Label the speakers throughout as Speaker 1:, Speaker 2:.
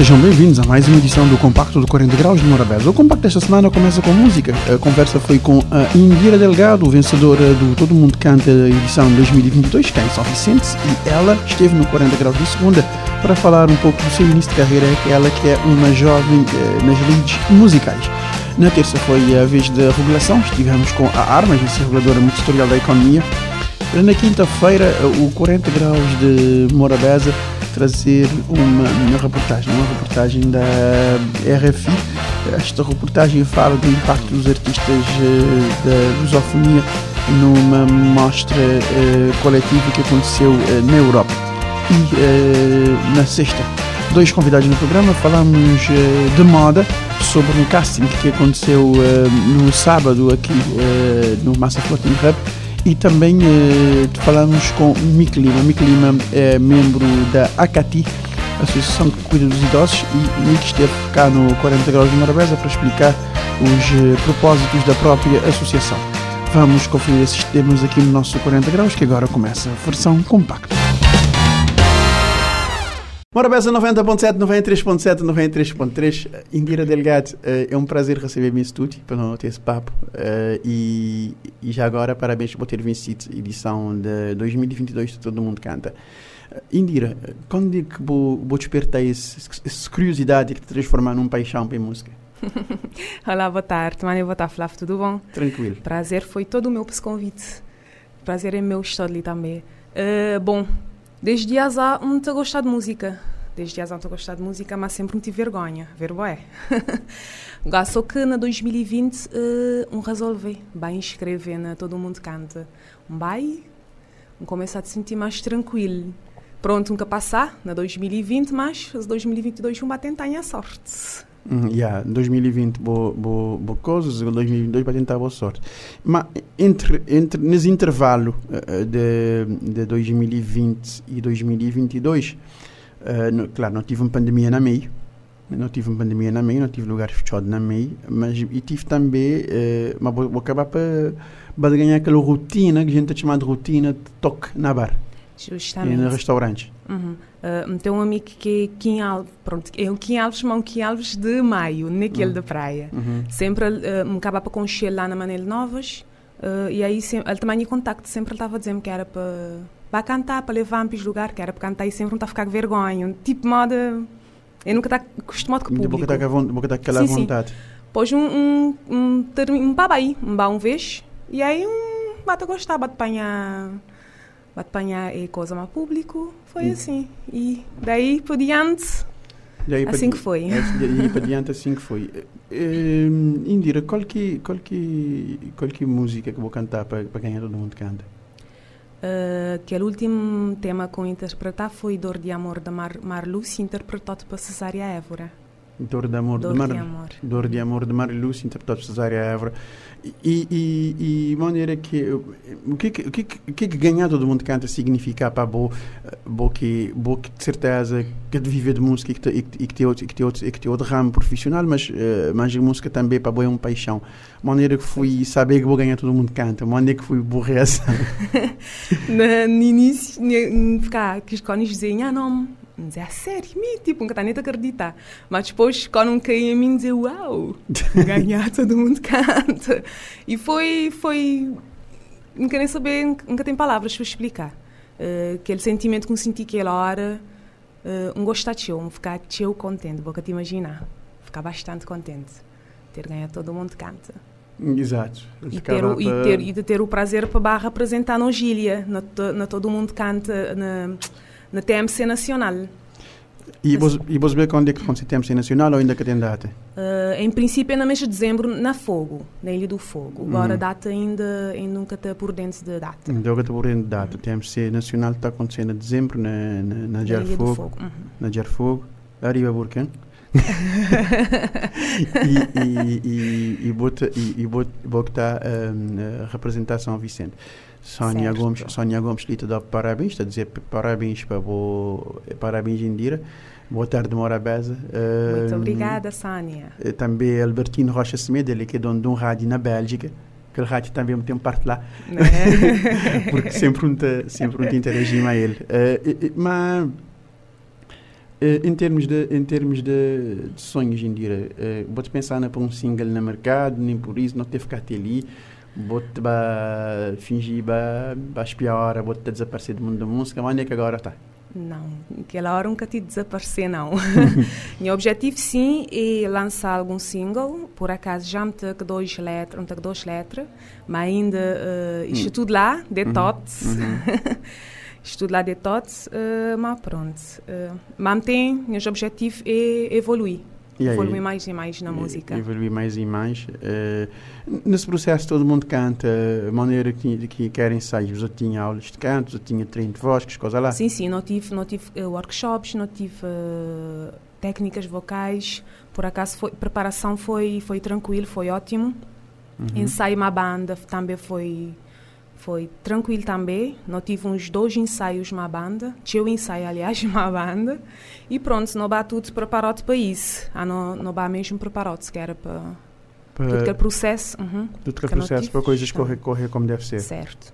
Speaker 1: Sejam bem-vindos a mais uma edição do Compacto do 40 Graus de Morabeza. O compacto desta semana começa com música. A conversa foi com a Indira Delgado, vencedora do Todo Mundo Canta edição 2022, cá em São Vicente, e ela esteve no 40 Graus de segunda para falar um pouco do seu início de carreira, ela que é uma jovem eh, nas leads musicais. Na terça foi a vez da regulação, estivemos com a Arma, agência reguladora multissetorial da economia. Na quinta-feira, o 40 Graus de Morabeza trazer uma, uma reportagem, uma reportagem da RFI. Esta reportagem fala do impacto dos artistas uh, da lusofonia numa mostra uh, coletiva que aconteceu uh, na Europa. E na sexta, dois convidados no programa, falamos de moda sobre um casting que aconteceu no sábado aqui no Massa Floating Hub e também eh, falamos com Mick Lima. Mick Lima é membro da ACATI, Associação que cuida dos idosos, e Mick esteve cá no 40 Graus de Morabeza para explicar os eh, propósitos da própria associação. Vamos conferir esses temas aqui no nosso 40 Graus, que agora começa a versão compacta. Morabeza 90.7, 93.7, 93.3. Indira Delgado, eh, é um prazer receber me estúdio para ter esse papo. Eh, e, e já agora, parabéns por ter vencido a edição de 2022 de Todo Mundo Canta. Eh, Indira, quando é que vou, vou despertar essa curiosidade que te transformar num paixão para a música?
Speaker 2: Olá, boa tarde. Mano, boa tarde, Flávio. Tudo bom?
Speaker 1: Tranquilo.
Speaker 2: Prazer, foi todo o meu convite. Prazer é meu estar ali também. Uh, bom, Desde azar não estou a gostar de música. Desde azar não estou a gostar de música, mas sempre não tive vergonha. Vergonha. Só que na 2020 uh, um resolvi bem escrever na Todo Mundo Canta. Um vai, um começar a se sentir mais tranquilo. Pronto, nunca passar na 2020, mas 2022 um vai tentar a sorte.
Speaker 1: Uhum, yeah, 2020 boa, boa, boa coisas, 2022 para tentar boa sorte. Mas entre, entre, nesse intervalo uh, de, de 2020 e 2022, uh, no, claro, não tive uma pandemia na meio, não tive uma pandemia na meio, não tive lugar fechado na meio, mas e tive também, uh, mas vou, vou acabar para, ganhar aquela rotina que a gente chama de rotina de toque na bar.
Speaker 2: Justamente.
Speaker 1: E no restaurante.
Speaker 2: Uhum. Uh, tem um amigo que é Kim Alves, pronto, é um Kim Alves, mas um Kim Alves de maio, naquele uhum. da praia.
Speaker 1: Uhum.
Speaker 2: Sempre uh, me acaba para conhecer lá na Manel Novas, uh, e aí sempre, ele também em contacto, sempre ele estava a dizer-me que era para, para cantar, para levar-me para os lugares, que era para cantar e sempre não está a ficar com vergonha. Um tipo moda. Eu nunca está acostumado com o público.
Speaker 1: Boca está boca aquela sim, vontade. Sim.
Speaker 2: Pois um, um, um, um, um babai, um ba um vez, e aí um bate a gostar, bate apanhar apanhar e coisa mais público, foi assim. E daí por diante, daí assim que foi.
Speaker 1: Daí por diante, assim que foi. Uh, Indira, qual que, qual, que, qual que música que vou cantar para ganhar todo mundo canta?
Speaker 2: Uh, aquele último tema que eu interpretar foi Dor de Amor da Mar, Marluce, interpretado por Cesária Évora.
Speaker 1: Dor de Amor
Speaker 2: Dor
Speaker 1: de, Mar,
Speaker 2: de Amor.
Speaker 1: Dor de Amor de Marluce, interpretado por Cesária Évora. E, e, e maneira que o que o que o que ganhar todo mundo canta significa para bo bo que bo que de certeza que de viver de música e que e que tem outro que tem outro que tem outro ramo profissional mas uh, mas a música também para bo é uma paixão. Maneira que fui saber que vou ganhar todo mundo canta maneira que fui reação
Speaker 2: no início ficar que os cones diziam ah não dizer, a sério, me, tipo, nunca está nem a acreditar. Mas depois, quando um caiu em mim, dizer, uau, ganhar, todo mundo canta. E foi, foi, quero nem saber, nunca tem palavras para explicar. Uh, aquele sentimento que eu senti aquela hora, uh, um gostar de um ficar teu contente, vou te imaginar. Ficar bastante contente. Ter ganhado, todo mundo canta.
Speaker 1: Exato.
Speaker 2: E, ter o, e, ter, e de ter o prazer para barra apresentar no Gília, na, na Todo Mundo Canta, na, na TMC Nacional.
Speaker 1: E você e vos quando é que acontece TMC Nacional ou ainda que tem data?
Speaker 2: Uh, em princípio é no mês de dezembro na Fogo, na Ilha do Fogo. Agora a uhum. data ainda, ainda nunca está por dentro da data.
Speaker 1: Nunca está por dentro da data. Uhum. TMC Nacional está acontecendo em dezembro na, na, na, na Ilha Fogo. Fogo. Uhum. Na Jar Fogo. Arriba Burkan. e, e, e, e, bota, e, e bota, bota um, a representação Vicente. Sónia. Gomes, Sónia Gomes lhe dá parabéns, está a dizer parabéns para o parabéns Indira. Boa tarde, Morabeza.
Speaker 2: Muito
Speaker 1: Um,
Speaker 2: obrigada, Sânia.
Speaker 1: eh, Também Albertino Rocha Semedo, ele que é dono de um rádio na Bélgica. Aquele rádio também tem parte lá,
Speaker 2: Né?
Speaker 1: porque sempre um te, sempre um te interagir com ele. Eh, eh, eh, mas eh, em termos de em termos de, de sonhos, Indira, uh, vou-te pensar na para um single no mercado, nem por isso, não ter ficado até ali. Vou-te fingir, ba espiar, vou-te desaparecer do mundo da música, mas onde é que agora está?
Speaker 2: Não, naquela hora nunca te desaparecer, não. Meu objetivo, sim, é lançar algum single. Por acaso já me que dois letras, que duas letras, mas ainda uh, isto tudo lá, de tots. isto tudo lá de tots, uh, mas pronto. Uh, mantém, meus objetivos é evoluir.
Speaker 1: E aí?
Speaker 2: Evoluir mais e mais na música.
Speaker 1: Evoluir mais e mais. Eh, nesse processo todo mundo canta, a maneira que, que quer ensaios. Eu tinha aulas de canto, eu tinha treino de voz, que coisa lá.
Speaker 2: Sim, sim, não tive, não tive eh, workshops, não tive eh, técnicas vocais. Por acaso, foi, preparação foi, foi tranquilo, foi ótimo.
Speaker 1: Uhum.
Speaker 2: Ensaio uma banda também foi, foi tranquilo também. Não tive uns dois ensaios uma banda. Tinha o ensaio, aliás, uma banda. E pronto, não bá tudo preparado para isso. Ah, não, não mesmo preparado, que era para
Speaker 1: Para-
Speaker 2: tudo aquele processo. Uhum,
Speaker 1: tudo que é
Speaker 2: que
Speaker 1: processo para coisas
Speaker 2: tá.
Speaker 1: correr, correr como deve ser.
Speaker 2: certo.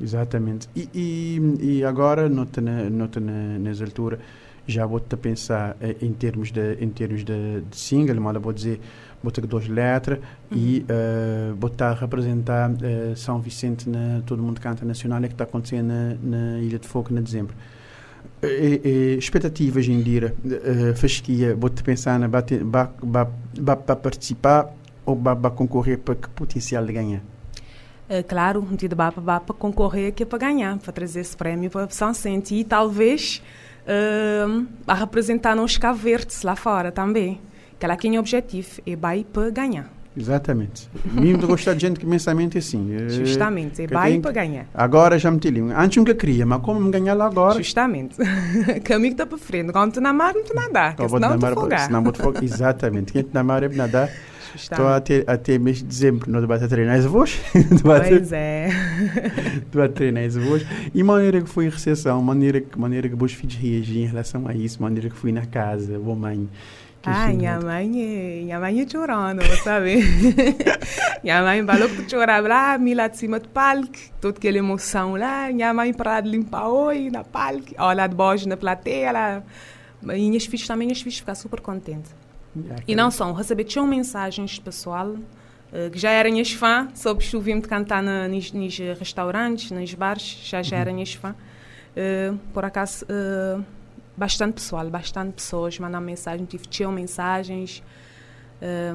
Speaker 1: Exatamente. E, e, e agora, nota na, nota na, nas alturas, já vou-te a pensar eh, em termos de, em termos de, de single, mas vou dizer, vou ter duas letras e uh, a representar eh, São Vicente na Todo Mundo Canta Nacional, é que está acontecendo na, na Ilha de Fogo, em dezembro. Eh, eh, expectativas, Indira, uh, fasquia, vou-te pensar na para participar ou para concorrer para que potencial de ganhar?
Speaker 2: Claro, um dia de para concorrer que é para ganhar, para trazer esse prémio para São Vicente e talvez uh, a representar nos Cabo Verdes lá fora também. É o objetivo é vai para ganhar.
Speaker 1: Exatamente. Mesmo de gostar de gente que mensalmente assim.
Speaker 2: Justamente, é vai para ganhar.
Speaker 1: Agora já meti ali. Antes nunca queria, mas como me ganhar lá agora.
Speaker 2: Justamente. Caminho está para frente. Quando tu na mar, não tu nadar.
Speaker 1: eu vou te
Speaker 2: Senão tu
Speaker 1: namar- senão vou te folgar. Exatamente. Quem te namar é nadar. Estou
Speaker 2: Justamente.
Speaker 1: até, até mês de dezembro debate a treinar as voz. debate,
Speaker 2: Pois é.
Speaker 1: a treinar as voz. E maneira que foi a recepção, maneira que, maneira que meus filhos reagiram em relação a isso, maneira que fui na casa, boa mãe. que
Speaker 2: Ah, minha mãe minha mãe é chorando, sabe? minha mãe falou que chorava lá, me lá de cima do palco, toda aquela emoção lá, minha mãe para de limpar oi na palco, ó, lá de baixo na plateia, lá. E minhas filhas também, minhas filhas ficaram super contentes. E não só, recebi tinham mensagens pessoal, eh, que já eram minhas fãs, soube que ouvimos cantar na, nos, nos restaurantes, nos bares, já, já eram minhas fãs. Eh, por acaso, eh, bastante pessoal, bastante pessoas mandaram mensagem, tive tinham mensagens. eh,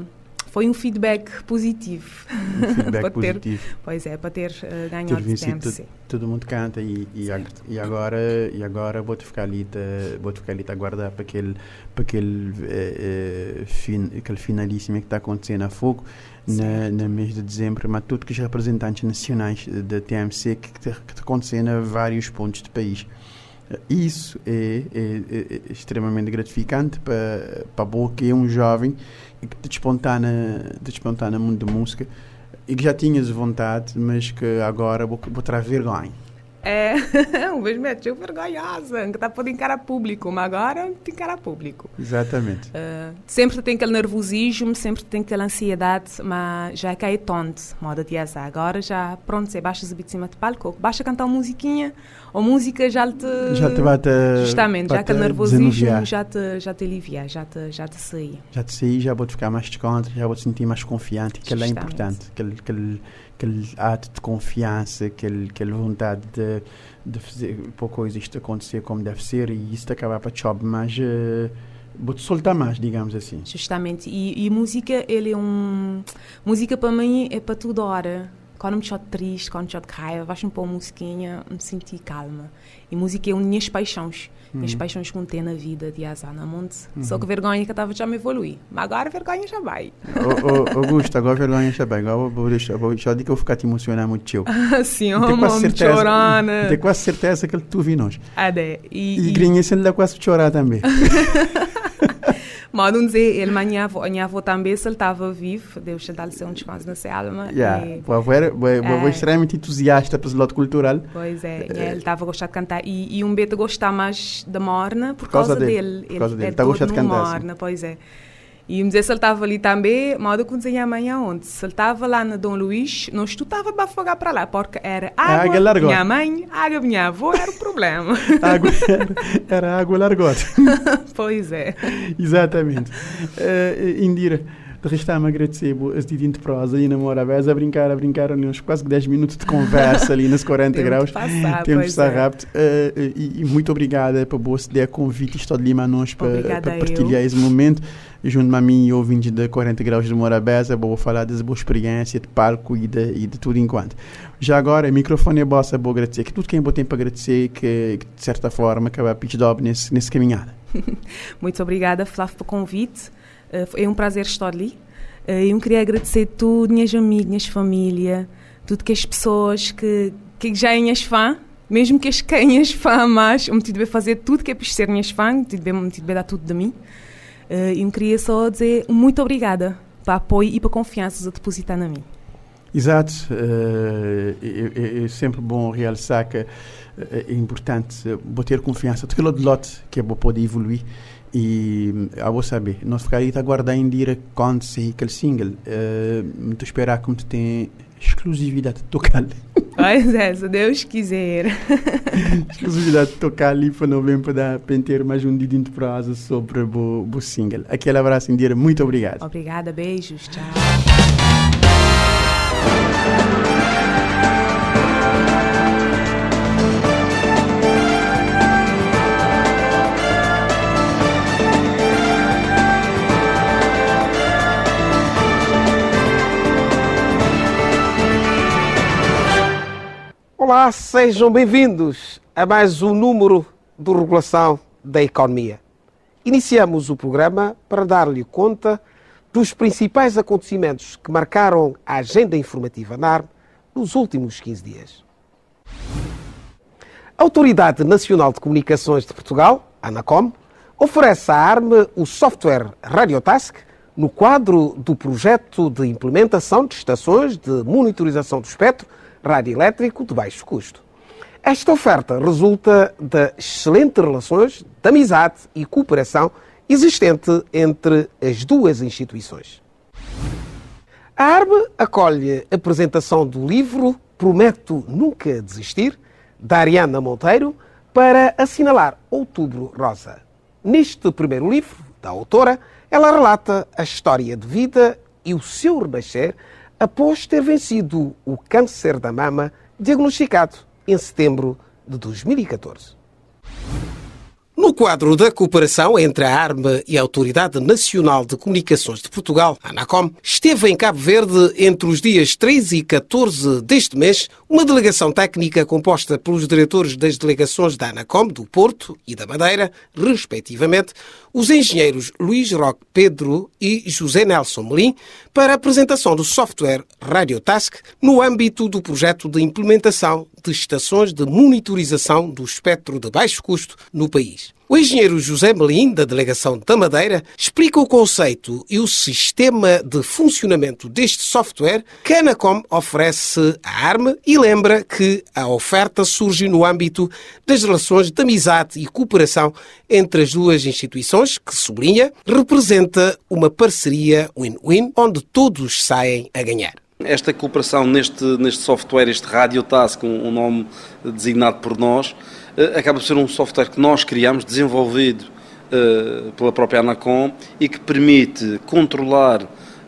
Speaker 2: foi um feedback positivo.
Speaker 1: Um feedback
Speaker 2: Para ter-
Speaker 1: positivo.
Speaker 2: Pois é, para ter eh,
Speaker 1: Ter
Speaker 2: ganhado
Speaker 1: vencido
Speaker 2: sim.
Speaker 1: Todo mundo canta e, e,
Speaker 2: Certo.
Speaker 1: e agora e agora vou-te ficar ali te- vou-te ficar ali a aguardar para aquele para aquele eh, eh, fin, aquele finalíssimo que está acontecendo a fogo na, no mês de dezembro mas todos os representantes nacionais da TMC que que está acontecendo a vários pontos do país isso é, é- é- é extremamente gratificante para para boa que é um jovem que te despontar na te despontar no mundo da música e que já tinhas vontade, mas que agora vou, vou vergonha.
Speaker 2: É, um me achei vergonhosa, que está por encarar público, mas agora tem encarar público.
Speaker 1: Exatamente.
Speaker 2: Uh, sempre tem aquele nervosismo, sempre tem aquela ansiedade, mas já cai tonto, moda de azar. Agora já, pronto, você baixa subir de cima de palco, baixa cantar uma musiquinha, ou música já te...
Speaker 1: já te bate
Speaker 2: Justamente, já
Speaker 1: bate
Speaker 2: aquele
Speaker 1: a
Speaker 2: nervosismo
Speaker 1: desanuviar.
Speaker 2: já te, já te alivia, já te, já te sair.
Speaker 1: Já te saí, já vou ficar mais desconto, já vou te sentir mais confiante, que é importante. Aquele, aquele, aquele ato de confiança, aquele, aquela vontade de, de fazer para coisas isto acontecer como deve ser e isso te acabar para job, mas eh, vou te soltar mais, digamos assim.
Speaker 2: Justamente, e, e música, ele é um... Música para mim é para toda hora. Quando me estou triste, quando me de raiva, vais-me pôr musiquinha, me sentir calma. E música é uma das minhas paixões. Minhas paixões que eu tenho na vida, de azar na monte. Só que vergonha que eu estava já me evoluir. Mas agora a vergonha já vai.
Speaker 1: Ô, ô, Augusto, agora vergonha está bem, agora vou deixar, vou, já digo que eu ficar te emocionar muito, quase
Speaker 2: mano,
Speaker 1: certeza,
Speaker 2: chorando.
Speaker 1: tenho quase certeza que tu vi nós.
Speaker 2: Ade,
Speaker 1: E,
Speaker 2: e,
Speaker 1: e grinha ele dá quase chorar também.
Speaker 2: Modo dizer, ele, minha avó, minha avó também, se ele estava vivo, Deus te dá um descanso na sua alma.
Speaker 1: Yeah.
Speaker 2: E,
Speaker 1: avô era o avô
Speaker 2: É.
Speaker 1: extremamente entusiasta para o lado cultural.
Speaker 2: pois é, ele estava a gostar de cantar. E, e um beta gostar mais da morna por,
Speaker 1: Por causa
Speaker 2: causa,
Speaker 1: dele,
Speaker 2: dele.
Speaker 1: por causa
Speaker 2: ele
Speaker 1: dele.
Speaker 2: é
Speaker 1: Tá a gostar de cantar,
Speaker 2: morna, pois é. E me dizer se ele estava ali também, modo que dizia amanhã onde. Se ele estava lá na Dom Luís, nós tu estava para afogar para lá, porque era água,
Speaker 1: água largou.
Speaker 2: minha mãe, água minha avó, era o problema.
Speaker 1: Água, era, era água largota.
Speaker 2: pois é.
Speaker 1: Exatamente. Eh, Indira, de restar-me a agradecer as de 20 prosa e na Morabeza a brincar, a brincar ali uns quase que 10 minutos de conversa ali nas 40
Speaker 2: Tempo de
Speaker 1: graus.
Speaker 2: passar,
Speaker 1: Tempo
Speaker 2: pois
Speaker 1: passar
Speaker 2: é.
Speaker 1: rápido. Eh, e, e muito obrigada por você dar convite estou de Lima a nós para, para
Speaker 2: eu.
Speaker 1: partilhar esse momento. Junto a mim ouvintes de 40 graus de Morabeza, vou falar das boas experiências de palco e de, e de tudo enquanto. Já agora, o microfone é vosso, vou agradecer. Que tudo quem tem para agradecer, que, que de certa forma acaba a pitch job nesse, nesse caminhada.
Speaker 2: Muito obrigada, Flávio, pelo convite. Foi um prazer estar ali. Eh, eu queria agradecer tudo, minhas amigas, família, tudo que as pessoas que, que já é minhas fã, mesmo que as quem fã mais, me tive a fazer tudo que é para ser minhas fã, me tive a dar tudo de mim. Eh, e eu queria só dizer muito obrigada para apoio e para confiança a depositar na mim.
Speaker 1: Exato. eh, é, é- é sempre bom realçar que eh, é importante eh, ter confiança. Aquilo de lote que é bom poder evoluir. E eu vou saber, nós ficaríamos a aguardar em dire quando sair aquele single. Uh, muito esperar tu tem exclusividade ali.
Speaker 2: Pois é, se Deus quiser.
Speaker 1: exclusividade de tocar ali para novembro para ter mais um dedinho de prosa sobre o o single. Aquele abraço, Indira. Muito obrigado.
Speaker 2: Obrigada, beijos, tchau.
Speaker 3: Olá, sejam bem-vindos a mais um número do Regulação da Economia. Iniciamos o programa para dar-lhe conta dos principais acontecimentos que marcaram a agenda informativa na ARM nos últimos 15 dias. A Autoridade Nacional de Comunicações de Portugal, ANACOM, oferece à ARM o software Radiotask no quadro do projeto de implementação de estações de monitorização do espectro radioelétrico de baixo custo. Esta oferta resulta das excelentes relações de amizade e cooperação existente entre as duas instituições. A ARB acolhe a apresentação do livro Prometo Nunca Desistir, da Ariana Monteiro, para assinalar Outubro Rosa. Neste primeiro livro, da autora, ela relata a história de vida e o seu renascer após ter vencido o câncer da mama diagnosticado em setembro de 2014. No quadro da cooperação entre a ARMA e a Autoridade Nacional de Comunicações de Portugal, a ANACOM, esteve em Cabo Verde entre os dias 13 e 14 deste mês uma delegação técnica composta pelos diretores das delegações da ANACOM do Porto e da Madeira, respectivamente, os engenheiros Luís Roque Pedro e José Nelson Melim, para a apresentação do software Radiotask no âmbito do projeto de implementação de estações de monitorização do espectro de baixo custo no país. O engenheiro José Melim, da Delegação da Madeira, explica o conceito e o sistema de funcionamento deste software que a Anacom oferece à ARM e lembra que a oferta surge no âmbito das relações de amizade e cooperação entre as duas instituições, que, sublinha, representa uma parceria win-win onde todos saem a ganhar.
Speaker 4: Esta cooperação neste, neste software, este Radiotask, um, nome designado por nós, acaba por ser um software que nós criamos, desenvolvido eh, pela própria Anacom e que permite controlar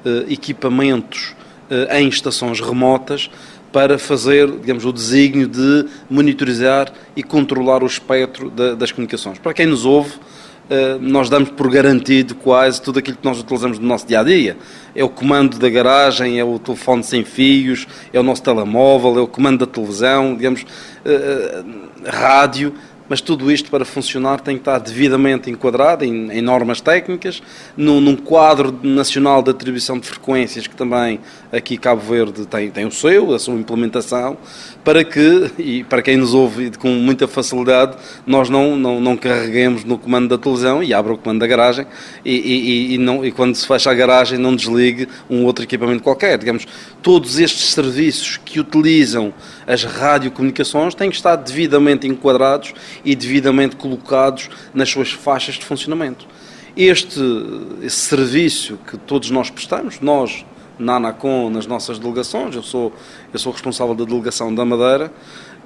Speaker 4: eh, equipamentos eh, em estações remotas para fazer, digamos, o desígnio de monitorizar e controlar o espectro da- das comunicações. Para quem nos ouve, nós damos por garantido quase tudo aquilo que nós utilizamos no nosso dia a dia. É o comando da garagem, é o telefone sem fios, é o nosso telemóvel, é o comando da televisão, digamos, rádio. mas tudo isto para funcionar tem que estar devidamente enquadrado em, em normas técnicas, num quadro nacional de atribuição de frequências que também aqui Cabo Verde tem, tem o seu, a sua implementação, para que, e para quem nos ouve com muita facilidade, nós não, não, não carreguemos no comando da televisão e abra o comando da garagem e, e, e, não, e quando se fecha a garagem não desligue um outro equipamento qualquer. Digamos, todos estes serviços que utilizam as radiocomunicações têm que estar devidamente enquadrados e devidamente colocados nas suas faixas de funcionamento. Este serviço que todos nós prestamos, nós na ANACOM, nas nossas delegações, eu sou, eu sou responsável da delegação da Madeira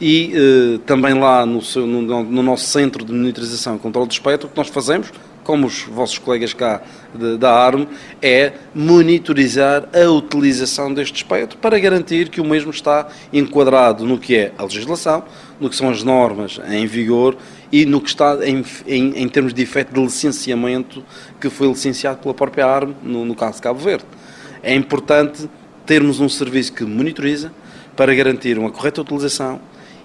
Speaker 4: e eh, também lá no, seu, no, no, nosso centro de monitorização e controle de espectro, o que nós fazemos, como os vossos colegas cá de, da ARM, é monitorizar a utilização deste espectro para garantir que o mesmo está enquadrado no que é a legislação, no que são as normas em vigor e no que está em, em, em termos de efeito de licenciamento que foi licenciado pela própria ARM, no, no caso de Cabo Verde. É importante termos um serviço que monitoriza para garantir uma correta utilização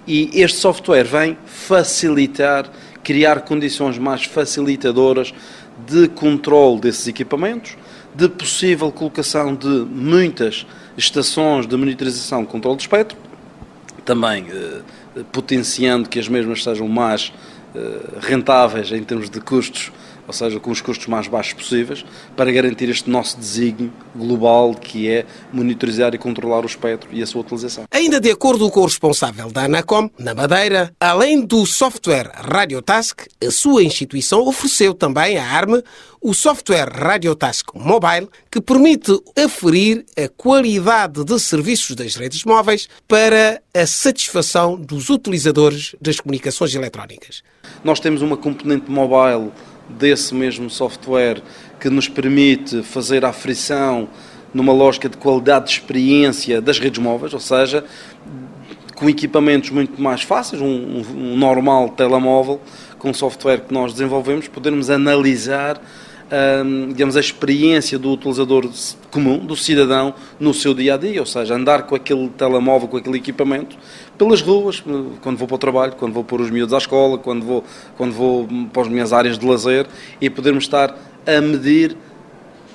Speaker 4: e este software vem facilitar, criar condições mais facilitadoras de controle desses equipamentos, de possível colocação de muitas estações de monitorização de controle de espectro, também eh, potenciando que as mesmas sejam mais eh, rentáveis em termos de custos ou seja, com os custos mais baixos possíveis, para garantir este nosso desígnio global que é monitorizar e controlar o espectro e a sua utilização.
Speaker 3: Ainda de acordo com o responsável da Anacom, na Madeira, além do software Radiotask, a sua instituição ofereceu também à ARME o software Radiotask Mobile, que permite aferir a qualidade de serviços das redes móveis para a satisfação dos utilizadores das comunicações eletrónicas.
Speaker 4: Nós temos uma componente mobile desse mesmo software que nos permite fazer a aferição numa lógica de qualidade de experiência das redes móveis, ou seja, com equipamentos muito mais fáceis, um, um normal telemóvel, com software que nós desenvolvemos, podermos analisar digamos, a experiência do utilizador comum, do cidadão, no seu dia a dia, ou seja, andar com aquele telemóvel, com aquele equipamento, pelas ruas, quando vou para o trabalho, quando vou pôr os miúdos à escola, quando vou, quando vou para as minhas áreas de lazer e podermos estar a medir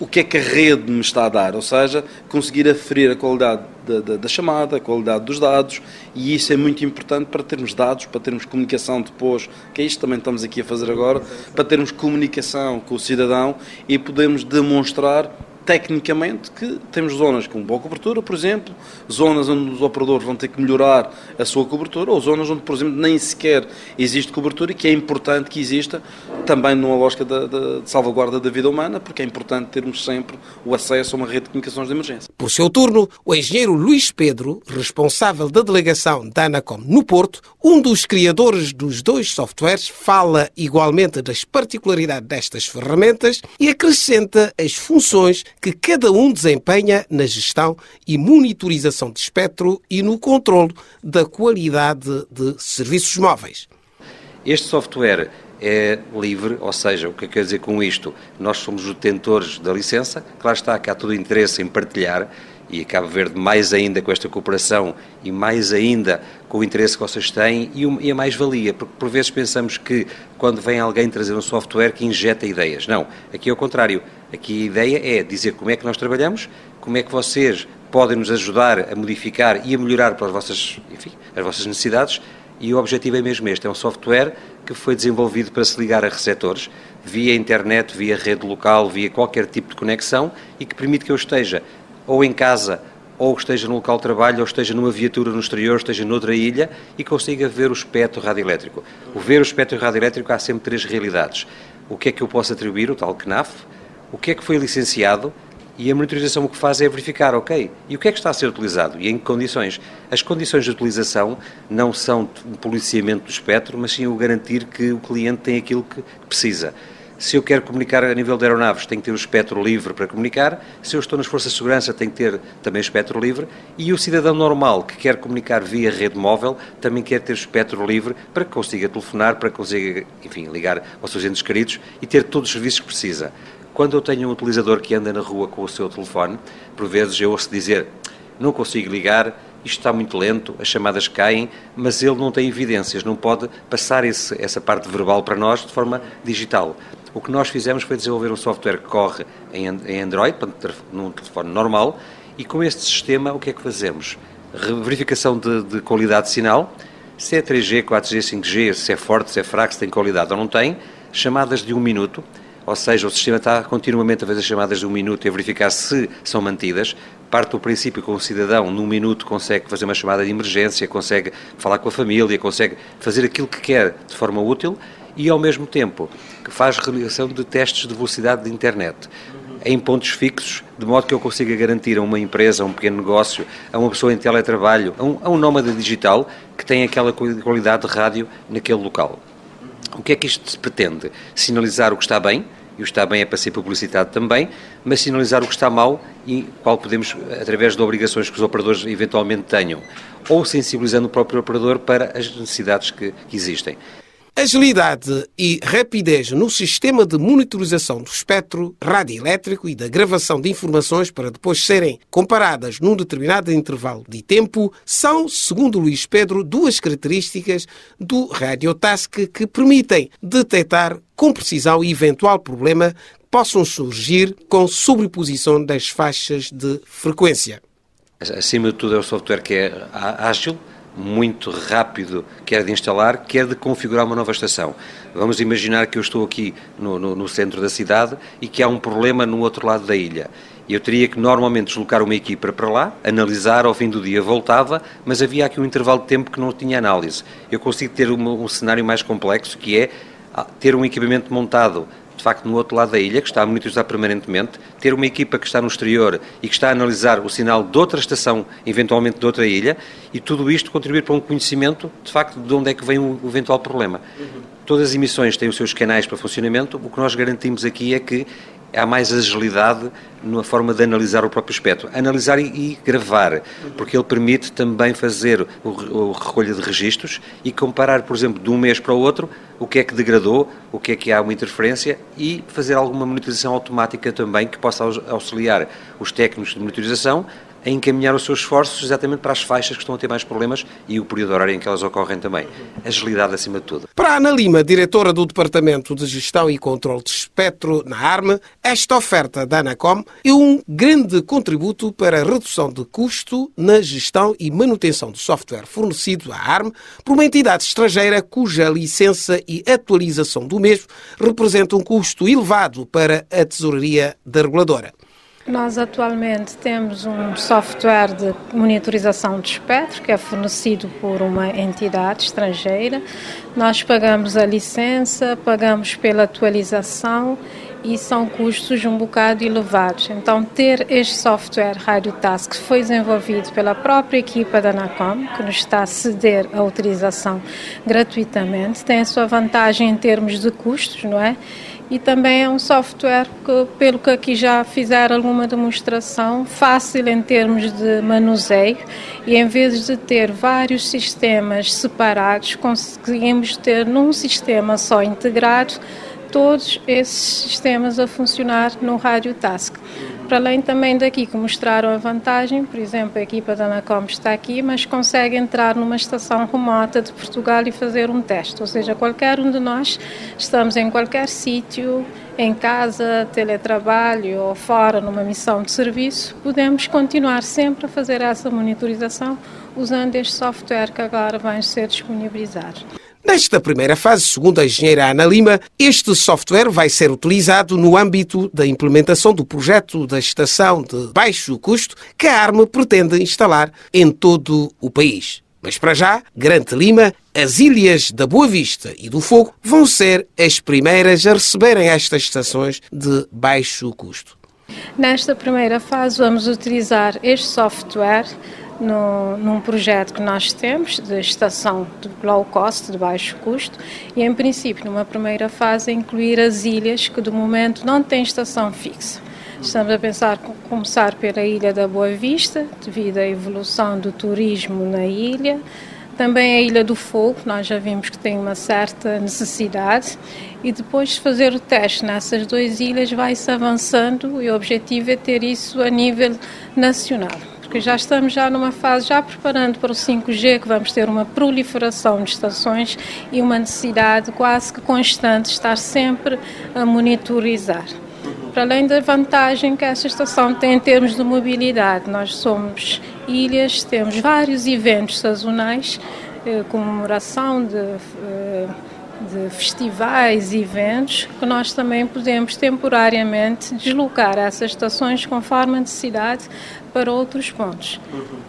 Speaker 4: o que é que a rede me está a dar, ou seja, conseguir aferir a qualidade da, da, da, chamada, a qualidade dos dados, e isso é muito importante para termos dados, para termos comunicação depois, que é isto também estamos aqui a fazer agora, para termos comunicação com o cidadão e podermos demonstrar tecnicamente que temos zonas com boa cobertura, por exemplo, zonas onde os operadores vão ter que melhorar a sua cobertura, ou zonas onde, por exemplo, nem sequer existe cobertura e que é importante que exista também numa lógica de, de, de salvaguarda da vida humana, porque é importante termos sempre o acesso a uma rede de comunicações de emergência.
Speaker 3: Por seu turno, o engenheiro Luís Pedro, responsável da delegação da Anacom no Porto, um dos criadores dos dois softwares, fala igualmente das particularidades destas ferramentas e acrescenta as funções que cada um desempenha na gestão e monitorização de espectro e no controle da qualidade de serviços móveis.
Speaker 5: Este software é livre, ou seja, o que quer dizer com isto? Nós somos os detentores da licença, claro está que há todo o interesse em partilhar e Cabo Verde mais ainda com esta cooperação e mais ainda com o interesse que vocês têm e a mais-valia, porque por vezes pensamos que quando vem alguém trazer um software que injeta ideias. Não, aqui é o contrário. Aqui a ideia é dizer como é que nós trabalhamos, como é que vocês podem nos ajudar a modificar e a melhorar para as vossas, enfim, as vossas necessidades e o objetivo é mesmo este, é um software que foi desenvolvido para se ligar a receptores via internet, via rede local, via qualquer tipo de conexão e que permite que eu esteja ou em casa, ou esteja no local de trabalho, ou esteja numa viatura no exterior, esteja noutra ilha e consiga ver o espectro radioelétrico. O ver o espectro radioelétrico há sempre três realidades. O que é que eu posso atribuir, o tal CNAF, o que é que foi licenciado e a monitorização o que faz é verificar, ok, e o que é que está a ser utilizado e em que condições. As condições de utilização não são um policiamento do espectro, mas sim o garantir que o cliente tem aquilo que precisa. Se eu quero comunicar a nível de aeronaves, tenho que ter o espectro livre para comunicar. Se eu estou nas forças de segurança, tenho que ter também o espectro livre. E o cidadão normal que quer comunicar via rede móvel também quer ter o espectro livre para que consiga telefonar, para que consiga, enfim, ligar aos seus entes queridos e ter todos os serviços que precisa. Quando eu tenho um utilizador que anda na rua com o seu telefone, por vezes eu ouço dizer não consigo ligar, isto está muito lento, as chamadas caem, mas ele não tem evidências, não pode passar esse, essa parte verbal para nós de forma digital. O que nós fizemos foi desenvolver um software que corre em, Android, num telefone normal, e com este sistema o que é que fazemos? Verificação de, de qualidade de sinal, se é 3G, 4G, 5G, se é forte, se é fraco, se tem qualidade ou não tem, chamadas de um minuto, ou seja, o sistema está continuamente a fazer chamadas de um minuto e a verificar se são mantidas. Parte do princípio que um cidadão, num minuto, consegue fazer uma chamada de emergência, consegue falar com a família, consegue fazer aquilo que quer de forma útil e, ao mesmo tempo, que faz realização de testes de velocidade de internet em pontos fixos, de modo que eu consiga garantir a uma empresa, a um pequeno negócio, a uma pessoa em teletrabalho, a um, a um nómada digital, que tem aquela qualidade de rádio naquele local. O que é que isto se pretende? Sinalizar o que está bem, e o está bem é para ser publicitado também, mas sinalizar o que está mal e qual podemos, através de obrigações que os operadores eventualmente tenham, ou sensibilizando o próprio operador para as necessidades que, que existem.
Speaker 3: Agilidade e rapidez no sistema de monitorização do espectro radioelétrico e da gravação de informações para depois serem comparadas num determinado intervalo de tempo são, segundo Luís Pedro, duas características do Radiotask que permitem detectar com precisão eventual problema que possam surgir com sobreposição das faixas de frequência.
Speaker 5: Acima de tudo é o software que é ágil, muito rápido, quer de instalar, quer de configurar uma nova estação. Vamos imaginar que eu estou aqui no, no, no centro da cidade e que há um problema no outro lado da ilha. Eu teria que normalmente deslocar uma equipa para lá, analisar, ao fim do dia voltava, mas havia aqui um intervalo de tempo que não tinha análise. Eu consigo ter um, um cenário mais complexo, que é ah, ter um equipamento montado facto, no outro lado da ilha, que está a monitorizar permanentemente, ter uma equipa que está no exterior e que está a analisar o sinal de outra estação, eventualmente de outra ilha, e tudo isto contribuir para um conhecimento, de facto, de onde é que vem o eventual problema. Uhum. Todas as emissões têm os seus canais para funcionamento, o que nós garantimos aqui é que há mais agilidade na forma de analisar o próprio espectro. Analisar e, e gravar, porque ele permite também fazer o, o recolha de registros e comparar, por exemplo, de um mês para o outro, o que é que degradou, o que é que há uma interferência e fazer alguma monitorização automática também que possa auxiliar os técnicos de monitorização a encaminhar os seus esforços exatamente para as faixas que estão a ter mais problemas e o período horário em que elas ocorrem também. Agilidade acima de tudo.
Speaker 3: Para a Ana Lima, diretora do Departamento de Gestão e Controle de Espectro na ARME, esta oferta da Anacom é um grande contributo para a redução de custo na gestão e manutenção do software fornecido à ARME por uma entidade estrangeira cuja licença e atualização do mesmo representa um custo elevado para a tesouraria da reguladora.
Speaker 6: Nós atualmente temos um software de monitorização de espectro que é fornecido por uma entidade estrangeira. Nós pagamos a licença, pagamos pela atualização e são custos um bocado elevados. Então, ter este software Radio Task foi desenvolvido pela própria equipa da Anacom, que nos está a ceder a utilização gratuitamente, tem a sua vantagem em termos de custos, não é? E também é um software que, pelo que aqui já fizeram alguma demonstração, fácil em termos de manuseio e em vez de ter vários sistemas separados, conseguimos ter num sistema só integrado todos esses sistemas a funcionar no Radio Task. Para além também daqui que mostraram a vantagem, por exemplo, a equipa da Anacom está aqui, mas consegue entrar numa estação remota de Portugal e fazer um teste. Ou seja, qualquer um de nós estamos em qualquer sítio, em casa, teletrabalho ou fora numa missão de serviço, podemos continuar sempre a fazer essa monitorização usando este software que agora vai ser disponibilizado.
Speaker 3: Nesta primeira fase, segundo a engenheira Ana Lima, este software vai ser utilizado no âmbito da implementação do projeto da estação de baixo custo que a ARME pretende instalar em todo o país. Mas para já, Grande Lima, as ilhas da Boa Vista e do Fogo vão ser as primeiras a receberem estas estações de baixo custo.
Speaker 6: Nesta primeira fase, vamos utilizar este software no, num projeto que nós temos de estação de low cost, de baixo custo, e em princípio, numa primeira fase, incluir as ilhas que do momento não têm estação fixa. Estamos a pensar começar pela Ilha da Boa Vista, devido à evolução do turismo na ilha. Também a Ilha do Fogo, nós já vimos que tem uma certa necessidade. E depois de fazer o teste nessas duas ilhas, vai-se avançando e o objetivo é ter isso a nível nacional porque já estamos já numa fase, já preparando para o 5G, que vamos ter uma proliferação de estações e uma necessidade quase que constante de estar sempre a monitorizar. Para além da vantagem que essa estação tem em termos de mobilidade, nós somos ilhas, temos vários eventos sazonais, eh, comemoração de, eh, de festivais eventos, que nós também podemos temporariamente deslocar essas estações conforme a necessidade para outros pontos.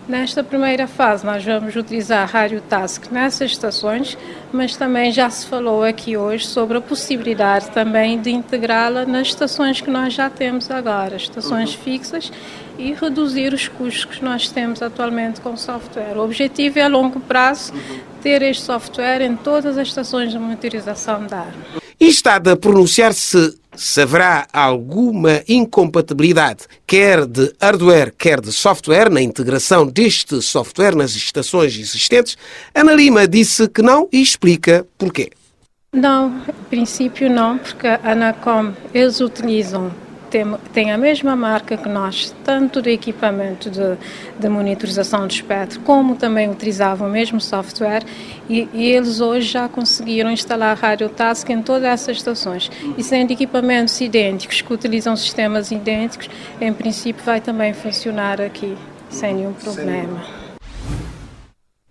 Speaker 6: Nesta primeira fase, nós vamos utilizar a Rádio Task nessas estações, mas também já se falou aqui hoje sobre a possibilidade também de integrá-la nas estações que nós já temos agora, estações uhum. fixas, e reduzir os custos que nós temos atualmente com o software. O objetivo é a longo prazo uhum. ter este software em todas as estações de monitorização da arma.
Speaker 3: E está a pronunciar-se se haverá alguma incompatibilidade, quer de hardware, quer de software, na integração deste software nas estações existentes, Ana Lima disse que não e explica porquê.
Speaker 6: Não, em princípio não, porque a Anacom, eles utilizam tem, tem a mesma marca que nós, tanto do equipamento de, de monitorização de espectro, como também utilizavam o mesmo software, e, e eles hoje já conseguiram instalar Radio Task em todas essas estações. E sendo equipamentos idênticos, que utilizam sistemas idênticos, em princípio vai também funcionar aqui, sem nenhum problema.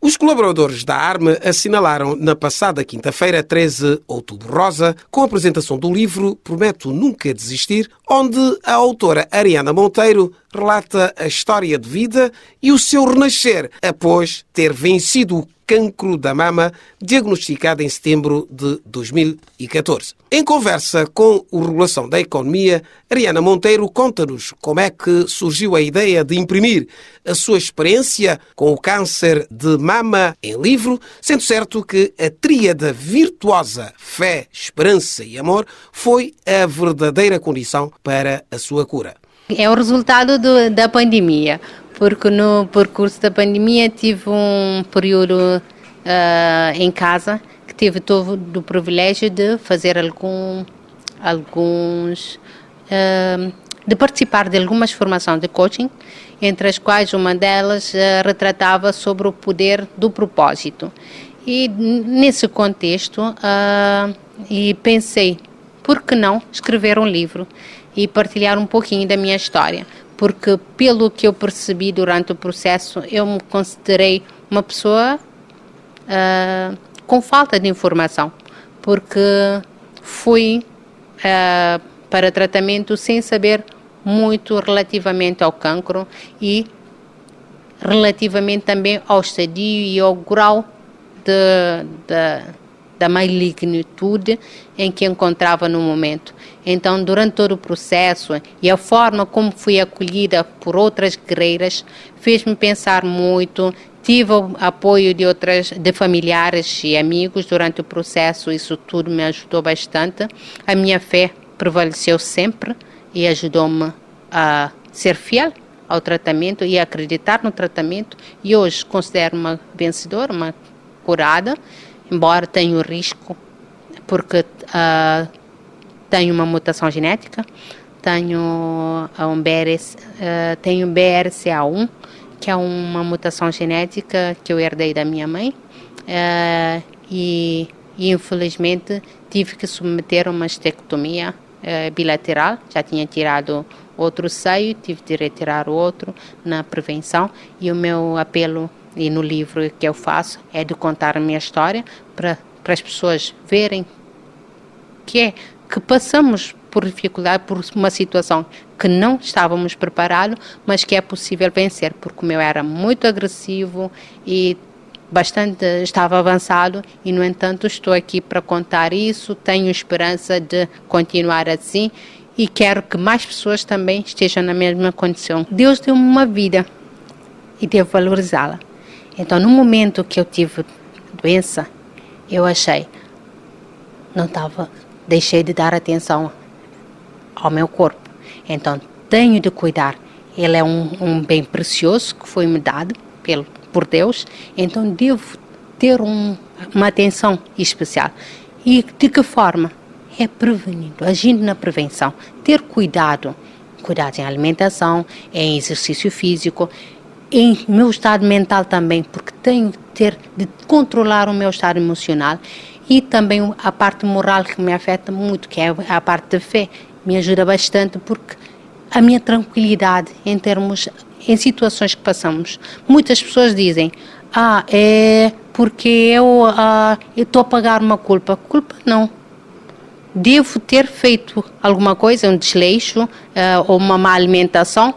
Speaker 3: Os colaboradores da ARME assinalaram na passada quinta-feira, 13 outubro. Rosa, com a apresentação do livro Prometo Nunca Desistir, onde a autora Ariana Monteiro relata a história de vida e o seu renascer após ter vencido o cancro da mama, diagnosticado em setembro de 2014. Em conversa com o Regulação da Economia, Ariana Monteiro conta-nos como é que surgiu a ideia de imprimir a sua experiência com o câncer de mama em livro, sendo certo que a tríada virtuosa fé, esperança e amor foi a verdadeira condição para a sua cura.
Speaker 7: É o resultado do, da pandemia porque no percurso da pandemia tive um período uh, em casa que tive todo o privilégio de fazer algum, alguns uh, de participar de algumas formações de coaching, entre as quais uma delas uh, retratava sobre o poder do propósito. E nesse contexto, e pensei, por que não escrever um livro e partilhar um pouquinho da minha história? porque pelo que eu percebi durante o processo, eu me considerei uma pessoa uh, com falta de informação, porque fui uh, para tratamento sem saber muito relativamente ao cancro e relativamente também ao estadio e ao grau de, de da malignitude em que encontrava no momento. Então, durante todo o processo e a forma como fui acolhida por outras guerreiras fez-me pensar muito. Tive o apoio de outras, de familiares e amigos durante o processo. Isso tudo me ajudou bastante. A minha fé prevaleceu sempre e ajudou-me a ser fiel ao tratamento e acreditar no tratamento. E hoje considero-me vencedora, uma curada embora tenha o risco, porque uh, tenho uma mutação genética, tenho um BRC, uh, tenho BRCA1, que é uma mutação genética que eu herdei da minha mãe, uh, e, e, infelizmente tive que submeter uma estectomia bilateral, já tinha tirado outro seio, tive de retirar o outro na prevenção, e o meu apelo e no livro que eu faço é de contar a minha história para, as pessoas verem que é que passamos por dificuldade, por uma situação que não estávamos preparados, mas que é possível vencer, porque o meu era muito agressivo e bastante estava avançado e no entanto estou aqui para contar isso, tenho esperança de continuar assim e quero que mais pessoas também estejam na mesma condição. Deus deu-me uma vida e devo valorizá-la. Então, no momento que eu tive doença, eu achei, não estava, deixei de dar atenção ao meu corpo. Então, tenho de cuidar. Ele é um, um bem precioso que foi me dado pelo, por Deus, então devo ter um, uma atenção especial. E de que forma? É prevenindo, agindo na prevenção, ter cuidado, cuidado em alimentação, em exercício físico, em meu estado mental também, porque tenho que ter de controlar o meu estado emocional e também a parte moral que me afeta muito, que é a parte da fé, me ajuda bastante porque a minha tranquilidade em termos em situações que passamos. Muitas pessoas dizem: "Ah, é porque eu ah, estou a pagar uma culpa". Culpa não. Devo ter feito alguma coisa, um desleixo ah, ou uma má alimentação,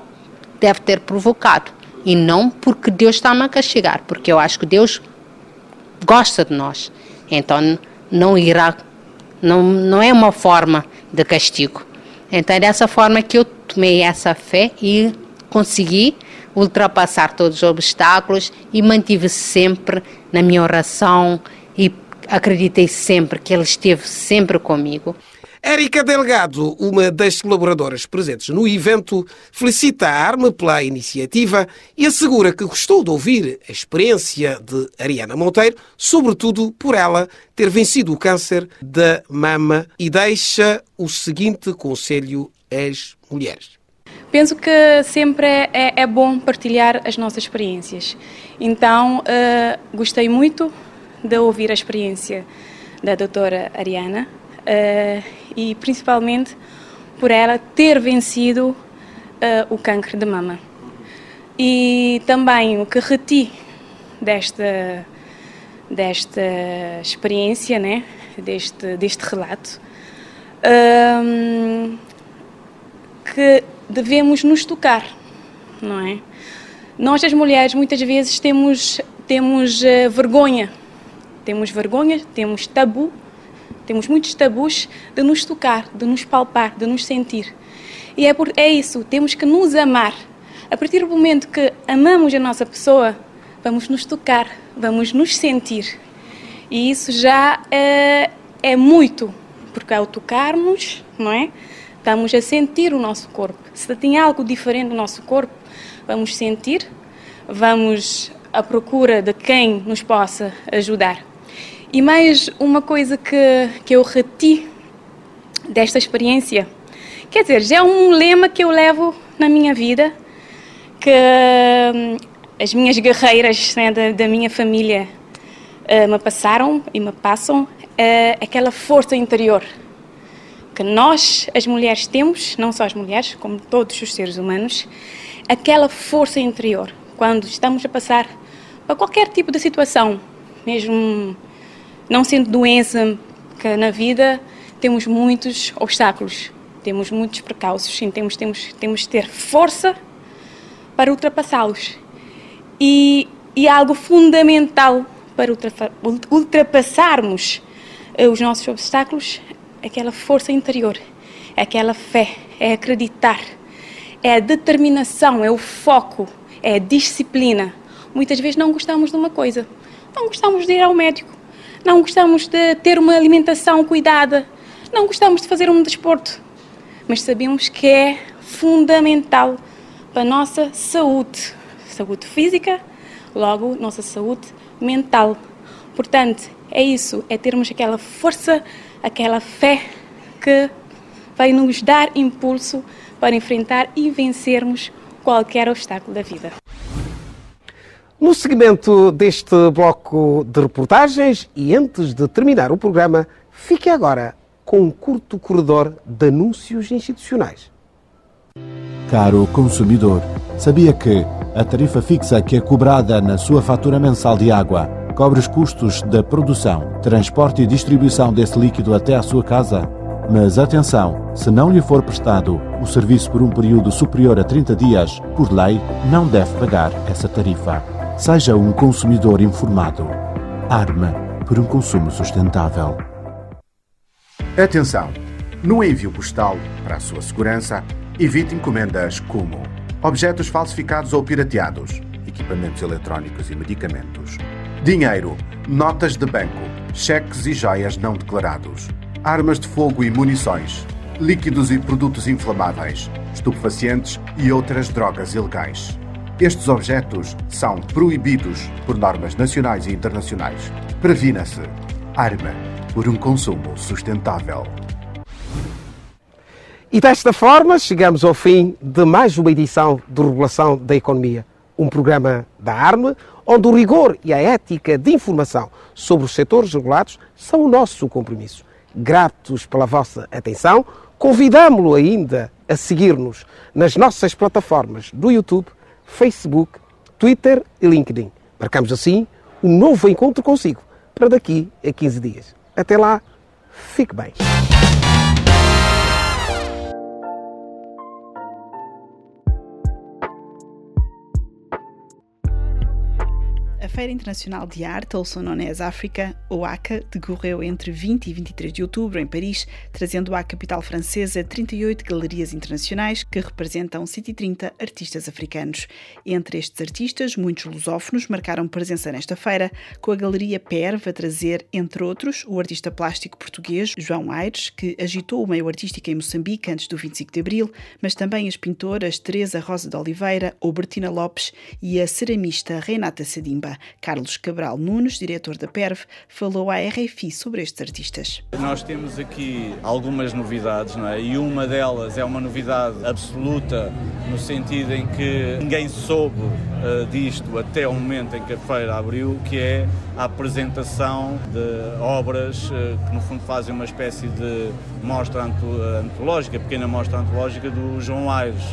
Speaker 7: deve ter provocado e não porque Deus está-me a castigar, porque eu acho que Deus gosta de nós. Então não irá, não, não é uma forma de castigo. Então é dessa forma que eu tomei essa fé e consegui ultrapassar todos os obstáculos e mantive sempre na minha oração e acreditei sempre que Ele esteve sempre comigo.
Speaker 3: Érica Delgado, uma das colaboradoras presentes no evento, felicita a Arme pela iniciativa e assegura que gostou de ouvir a experiência de Ariana Monteiro, sobretudo por ela ter vencido o câncer da mama e deixa o seguinte conselho às mulheres.
Speaker 8: Penso que sempre é, é, bom partilhar as nossas experiências. Então, uh, gostei muito de ouvir a experiência da doutora Ariana uh, e principalmente por ela ter vencido uh, o câncer de mama. E também o que reti desta, desta experiência, né? deste, deste relato, um, que devemos nos tocar, não é? Nós, as mulheres, muitas vezes temos, temos uh, vergonha, temos vergonha, temos tabu temos muitos tabus de nos tocar, de nos palpar, de nos sentir. E é, por, é isso, temos que nos amar. A partir do momento que amamos a nossa pessoa, vamos nos tocar, vamos nos sentir. E isso já é, é muito, porque ao tocarmos, não é? Estamos a sentir o nosso corpo. Se tem algo diferente no nosso corpo, vamos sentir, vamos à procura de quem nos possa ajudar. E mais uma coisa que, que eu reti desta experiência, quer dizer, já é um lema que eu levo na minha vida, que hum, as minhas guerreiras né, da, da, minha família uh, me passaram e me passam, uh, aquela força interior que nós, as mulheres, temos, não só as mulheres, como todos os seres humanos, aquela força interior, quando estamos a passar por qualquer tipo de situação, mesmo não sendo doença, que na vida temos muitos obstáculos, temos muitos precalços, e temos, temos, temos de ter força para ultrapassá-los. E, e algo fundamental para ultrapassarmos eh, os nossos obstáculos é aquela força interior, é aquela fé, é acreditar, é a determinação, é o foco, é a disciplina. Muitas vezes não gostamos de uma coisa, não gostamos de ir ao médico, não gostamos de ter uma alimentação cuidada, não gostamos de fazer um desporto, mas sabemos que é fundamental para a nossa saúde, saúde física, logo nossa saúde mental. Portanto, é isso, é termos aquela força, aquela fé que vai nos dar impulso para enfrentar e vencermos qualquer obstáculo da vida.
Speaker 3: No segmento deste bloco de reportagens e antes de terminar o programa, fique agora com um curto corredor de anúncios institucionais.
Speaker 9: Caro consumidor, sabia que a tarifa fixa que é cobrada na sua fatura mensal de água cobre os custos da produção, transporte e distribuição desse líquido até à sua casa? Mas atenção, se não lhe for prestado o serviço por um período superior a 30 dias, por lei, não deve pagar essa tarifa. Seja um consumidor informado. Arma por um consumo sustentável.
Speaker 10: Atenção! No envio postal, para a sua segurança, evite encomendas como objetos falsificados ou pirateados, equipamentos eletrónicos e medicamentos, dinheiro, notas de banco, cheques e joias não declarados, armas de fogo e munições, líquidos e produtos inflamáveis, estupefacientes e outras drogas ilegais. Estes objetos são proibidos por normas nacionais e internacionais. Previna-se. Arma por um consumo sustentável.
Speaker 3: E desta forma chegamos ao fim de mais uma edição de Regulação da Economia. um programa da ARME onde o rigor e a ética de informação sobre os setores regulados são o nosso compromisso. Gratos pela vossa atenção, convidamo-lo ainda a seguir-nos nas nossas plataformas do YouTube, Facebook, Twitter e LinkedIn. Marcamos assim um novo encontro consigo para daqui a 15 dias. Até lá, fique bem.
Speaker 11: A Feira Internacional de Arte, also known África, ou ACA, decorreu entre 20 e 23 de outubro em Paris, trazendo à capital francesa 38 galerias internacionais que representam 130 artistas africanos. Entre estes artistas, muitos lusófonos marcaram presença nesta feira, com a Galeria PERV a trazer, entre outros, o artista plástico português João Aires, que agitou o meio artístico em Moçambique antes do 25 de Abril, mas também as pintoras Teresa Rosa de Oliveira ou Bertina Lopes e a ceramista Renata Carlos Cabral Nunes, diretor da PERV, falou à RFI sobre estes artistas.
Speaker 12: Nós temos aqui algumas novidades, não é? E uma delas é uma novidade absoluta, no sentido em que ninguém soube uh, disto até o momento em que a feira abriu, que é a apresentação de obras uh, que, no fundo, fazem uma espécie de mostra antológica, pequena mostra antológica do João Aires,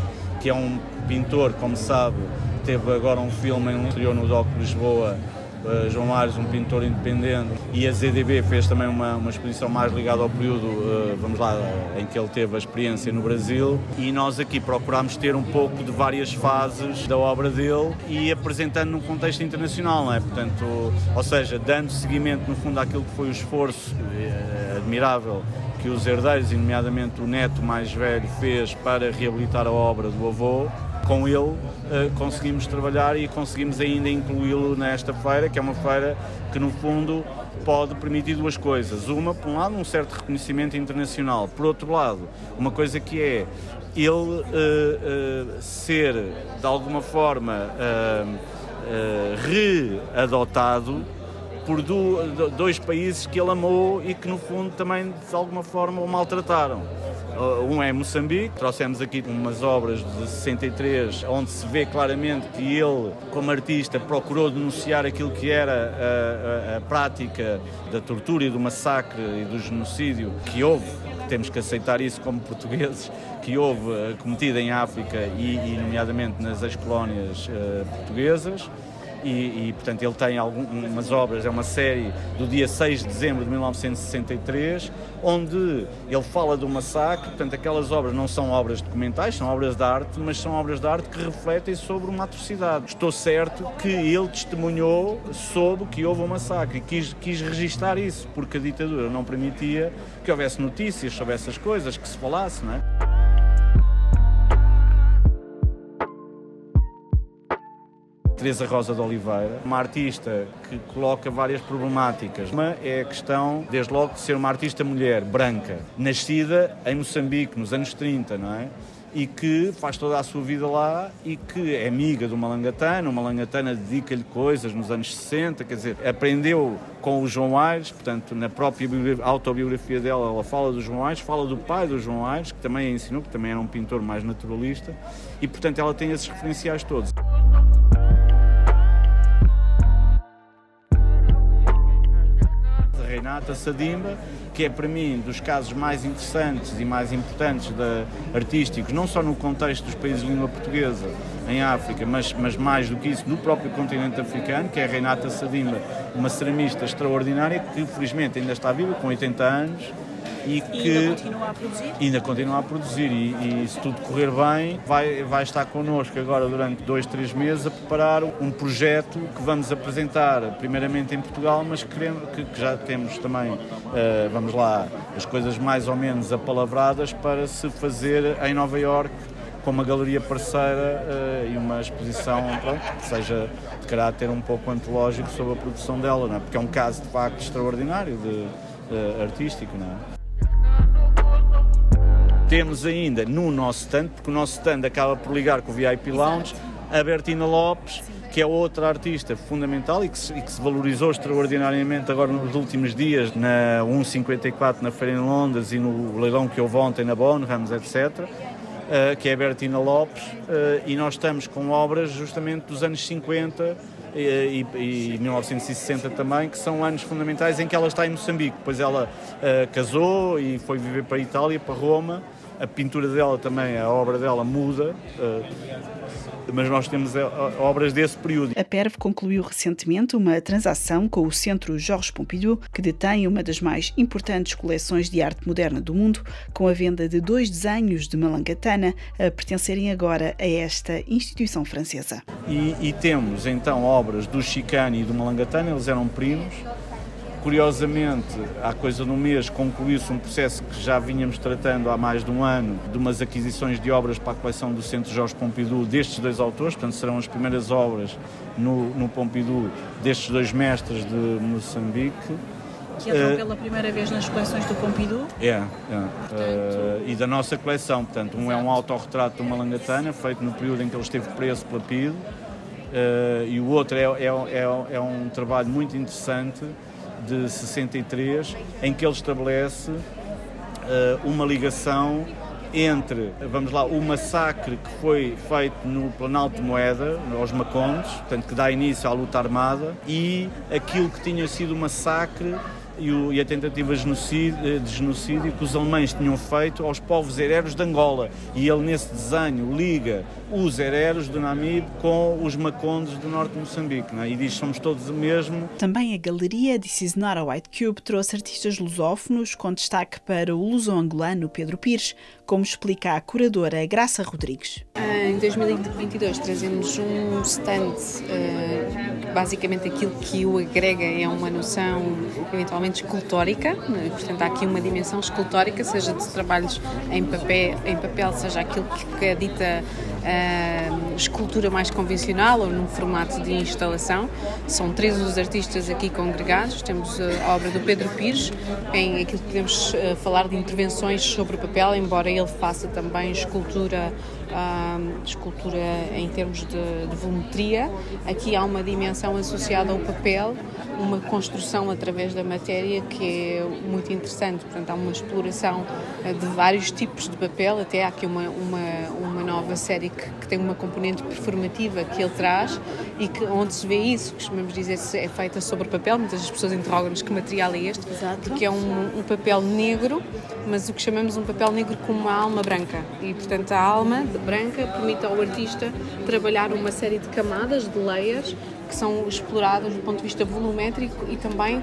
Speaker 12: que é um pintor, como sabe, teve agora um filme em interior no DOC Lisboa, uh, João Ares, um pintor independente, e a ZDB fez também uma, uma exposição mais ligada ao período, uh, vamos lá, em que ele teve a experiência no Brasil, e nós aqui procurámos ter um pouco de várias fases da obra dele e apresentando num contexto internacional, não é? Portanto, ou seja, dando seguimento no fundo àquilo que foi o esforço uh, admirável que os herdeiros, nomeadamente o neto mais velho, fez para reabilitar a obra do avô, com ele uh, conseguimos trabalhar e conseguimos ainda incluí-lo nesta feira, que é uma feira que no fundo pode permitir duas coisas. Uma, por um lado, um certo reconhecimento internacional. Por outro lado, uma coisa que é ele uh, uh, ser, de alguma forma, readotado por do, dois países que ele amou e que no fundo também de alguma forma o maltrataram. Uh, um é Moçambique, trouxemos aqui umas obras de 63 onde se vê claramente que ele, como artista, procurou denunciar aquilo que era a, a, a prática da tortura e do massacre e do genocídio que houve. Temos que aceitar isso como portugueses, que houve uh, cometido em África e, e nomeadamente nas ex-colónias uh, portuguesas e, e, portanto ele tem algumas obras, é uma série do dia 6 de dezembro de 1963, onde ele fala do massacre, portanto aquelas obras não são obras documentais, são obras de arte, mas são obras de arte que refletem sobre uma atrocidade. Estou certo que ele testemunhou, soube que houve um massacre e quis, quis registar isso, porque a ditadura não permitia que houvesse notícias sobre essas coisas, que se falasse, não é? Teresa Rosa de Oliveira, uma artista que coloca várias problemáticas. Uma é a questão, desde logo, de ser uma artista mulher, branca, nascida em Moçambique nos anos 30, não é? e que faz toda a sua vida lá e que é amiga de uma langatana, uma langatana dedica-lhe coisas nos anos 60, quer dizer, aprendeu com o João Aires, portanto, na própria autobiografia dela, ela fala do João Aires, fala do pai do João Aires, que também a ensinou, que também era um pintor mais naturalista, e portanto ela tem esses referenciais todos. Renata Sadimba, que é para mim dos casos mais interessantes e mais importantes de artísticos, não só no contexto dos países de língua portuguesa em África, mas, mas mais do que isso no próprio continente africano, que é a Renata Sadimba, uma ceramista extraordinária que felizmente ainda está viva, com 80 anos,
Speaker 13: e que e ainda continua a produzir.
Speaker 12: Ainda continua a produzir e, e, se tudo correr bem vai, vai estar connosco agora durante dois, três meses a preparar um projeto que vamos apresentar primeiramente em Portugal, mas que, queremos, que, que já temos também, uh, vamos lá, as coisas mais ou menos apalavradas para se fazer em Nova York com uma galeria parceira uh, e uma exposição pronto, que seja de caráter um pouco antológico sobre a produção dela, não é? porque é um caso de facto extraordinário de, uh, artístico. Não é? Temos ainda no nosso stand, porque o nosso stand acaba por ligar com o VIP Lounge, a Bertina Lopes, que é outra artista fundamental e que, se, e que se valorizou extraordinariamente agora nos últimos dias na 154 na Feira em Londres e no leilão que houve ontem na Bonhams, etc. uh, que é a Bertina Lopes, uh, e nós estamos com obras justamente dos anos 50 e, e, e 1960 também, que são anos fundamentais em que ela está em Moçambique. Depois ela uh, casou e foi viver para a Itália, para Roma. A pintura dela também, a obra dela muda mas nós temos eh, obras desse período.
Speaker 11: A PERV concluiu recentemente uma transação com o Centro Georges Pompidou, que detém uma das mais importantes coleções de arte moderna do mundo, com a venda de dois desenhos de Malangatana a pertencerem agora a esta instituição francesa.
Speaker 12: E, e temos então obras do Chicane e do Malangatana, eles eram primos, Curiosamente, há coisa de um mês concluiu-se um processo que já vínhamos tratando há mais de um ano, de umas aquisições de obras para a coleção do Centro Jorge Pompidou destes dois autores, portanto serão as primeiras obras no, no Pompidou destes dois mestres de Moçambique.
Speaker 11: Que entram uh, pela primeira vez nas coleções do Pompidou?
Speaker 12: É, é. Portanto... Uh, e da nossa coleção. Portanto, um Exato. é um autorretrato de uma langatana, feito no período em que ele esteve preso pela PIDE, uh, e o outro é, é, é, é um trabalho muito interessante de 63, em que ele estabelece uh, uma ligação entre, vamos lá, o massacre que foi feito no Planalto de Moeda, aos Macondes, portanto, que dá início à luta armada, e aquilo que tinha sido o massacre e, o, e a tentativa de genocídio, eh, de genocídio, que os alemães tinham feito aos povos hereros de Angola. E ele, nesse desenho, liga os hereros do Namibe com os macondes do norte de Moçambique. É? E diz somos todos o mesmo.
Speaker 11: Também a galeria This Is Not a White Cube trouxe artistas lusófonos, com destaque para o luso-angolano Pedro Pires, como explica a curadora Graça Rodrigues.
Speaker 14: Em 2022 trazemos um stand, eh, basicamente aquilo que o agrega é uma noção eventualmente escultórica, né? portanto há aqui uma dimensão escultórica, seja de trabalhos em papel, em papel seja aquilo que é dita escultura mais convencional ou num formato de instalação. São três os artistas aqui congregados. Temos a obra do Pedro Pires, em aquilo que podemos uh, falar de intervenções sobre papel, embora ele faça também escultura escultura em termos de, de, volumetria. Aqui há uma dimensão associada ao papel, uma construção através da matéria que é muito interessante. Portanto, há uma exploração eh, de vários tipos de papel, até há aqui uma, uma nova série que, que, tem uma componente performativa que ele traz e que onde se vê isso, costumamos dizer se é feita sobre papel, muitas das pessoas interrogam-nos que material é este, Exato. porque é um, um, papel negro, mas o que chamamos um papel negro com uma alma branca e portanto a alma branca permite ao artista trabalhar uma série de camadas, de layers, que são exploradas do ponto de vista volumétrico e também uh,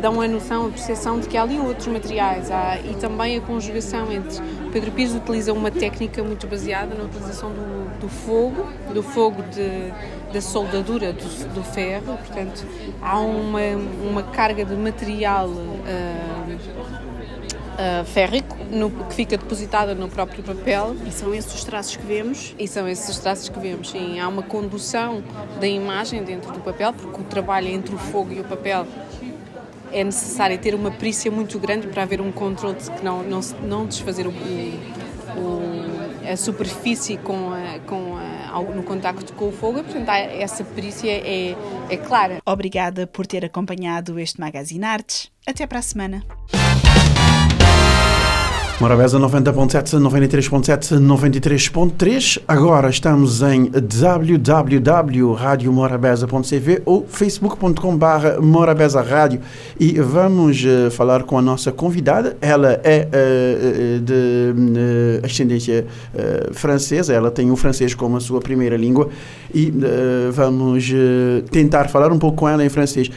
Speaker 14: dão a noção, a percepção de que há ali outros materiais há, e também a conjugação entre. Pedro Pires utiliza uma técnica muito baseada na utilização do, do fogo, do fogo de, da soldadura do, do, ferro, portanto há uma, uma carga de material. Uh, uh, férrico no, que fica depositada no próprio papel.
Speaker 11: E são esses os traços que vemos?
Speaker 14: E são esses os traços que vemos, sim. Há uma condução da imagem dentro do papel, porque o trabalho entre o fogo e o papel é necessário ter uma perícia muito grande para haver um controle de que não, não, não desfazer o, o, a superfície com a, com a, no contacto com o fogo, portanto essa perícia é, é clara.
Speaker 11: Obrigada por ter acompanhado este Magazine Artes. Até para a semana.
Speaker 1: Morabeza 90.7, 93.7, 93.3. Agora estamos em www.radiomorabeza.cv ou facebook.com.br Morabeza Rádio e vamos uh, falar com a nossa convidada. Ela é uh, de uh, ascendência francesa, ela tem o francês como a sua primeira língua e vamos tentar falar um pouco com ela em francês.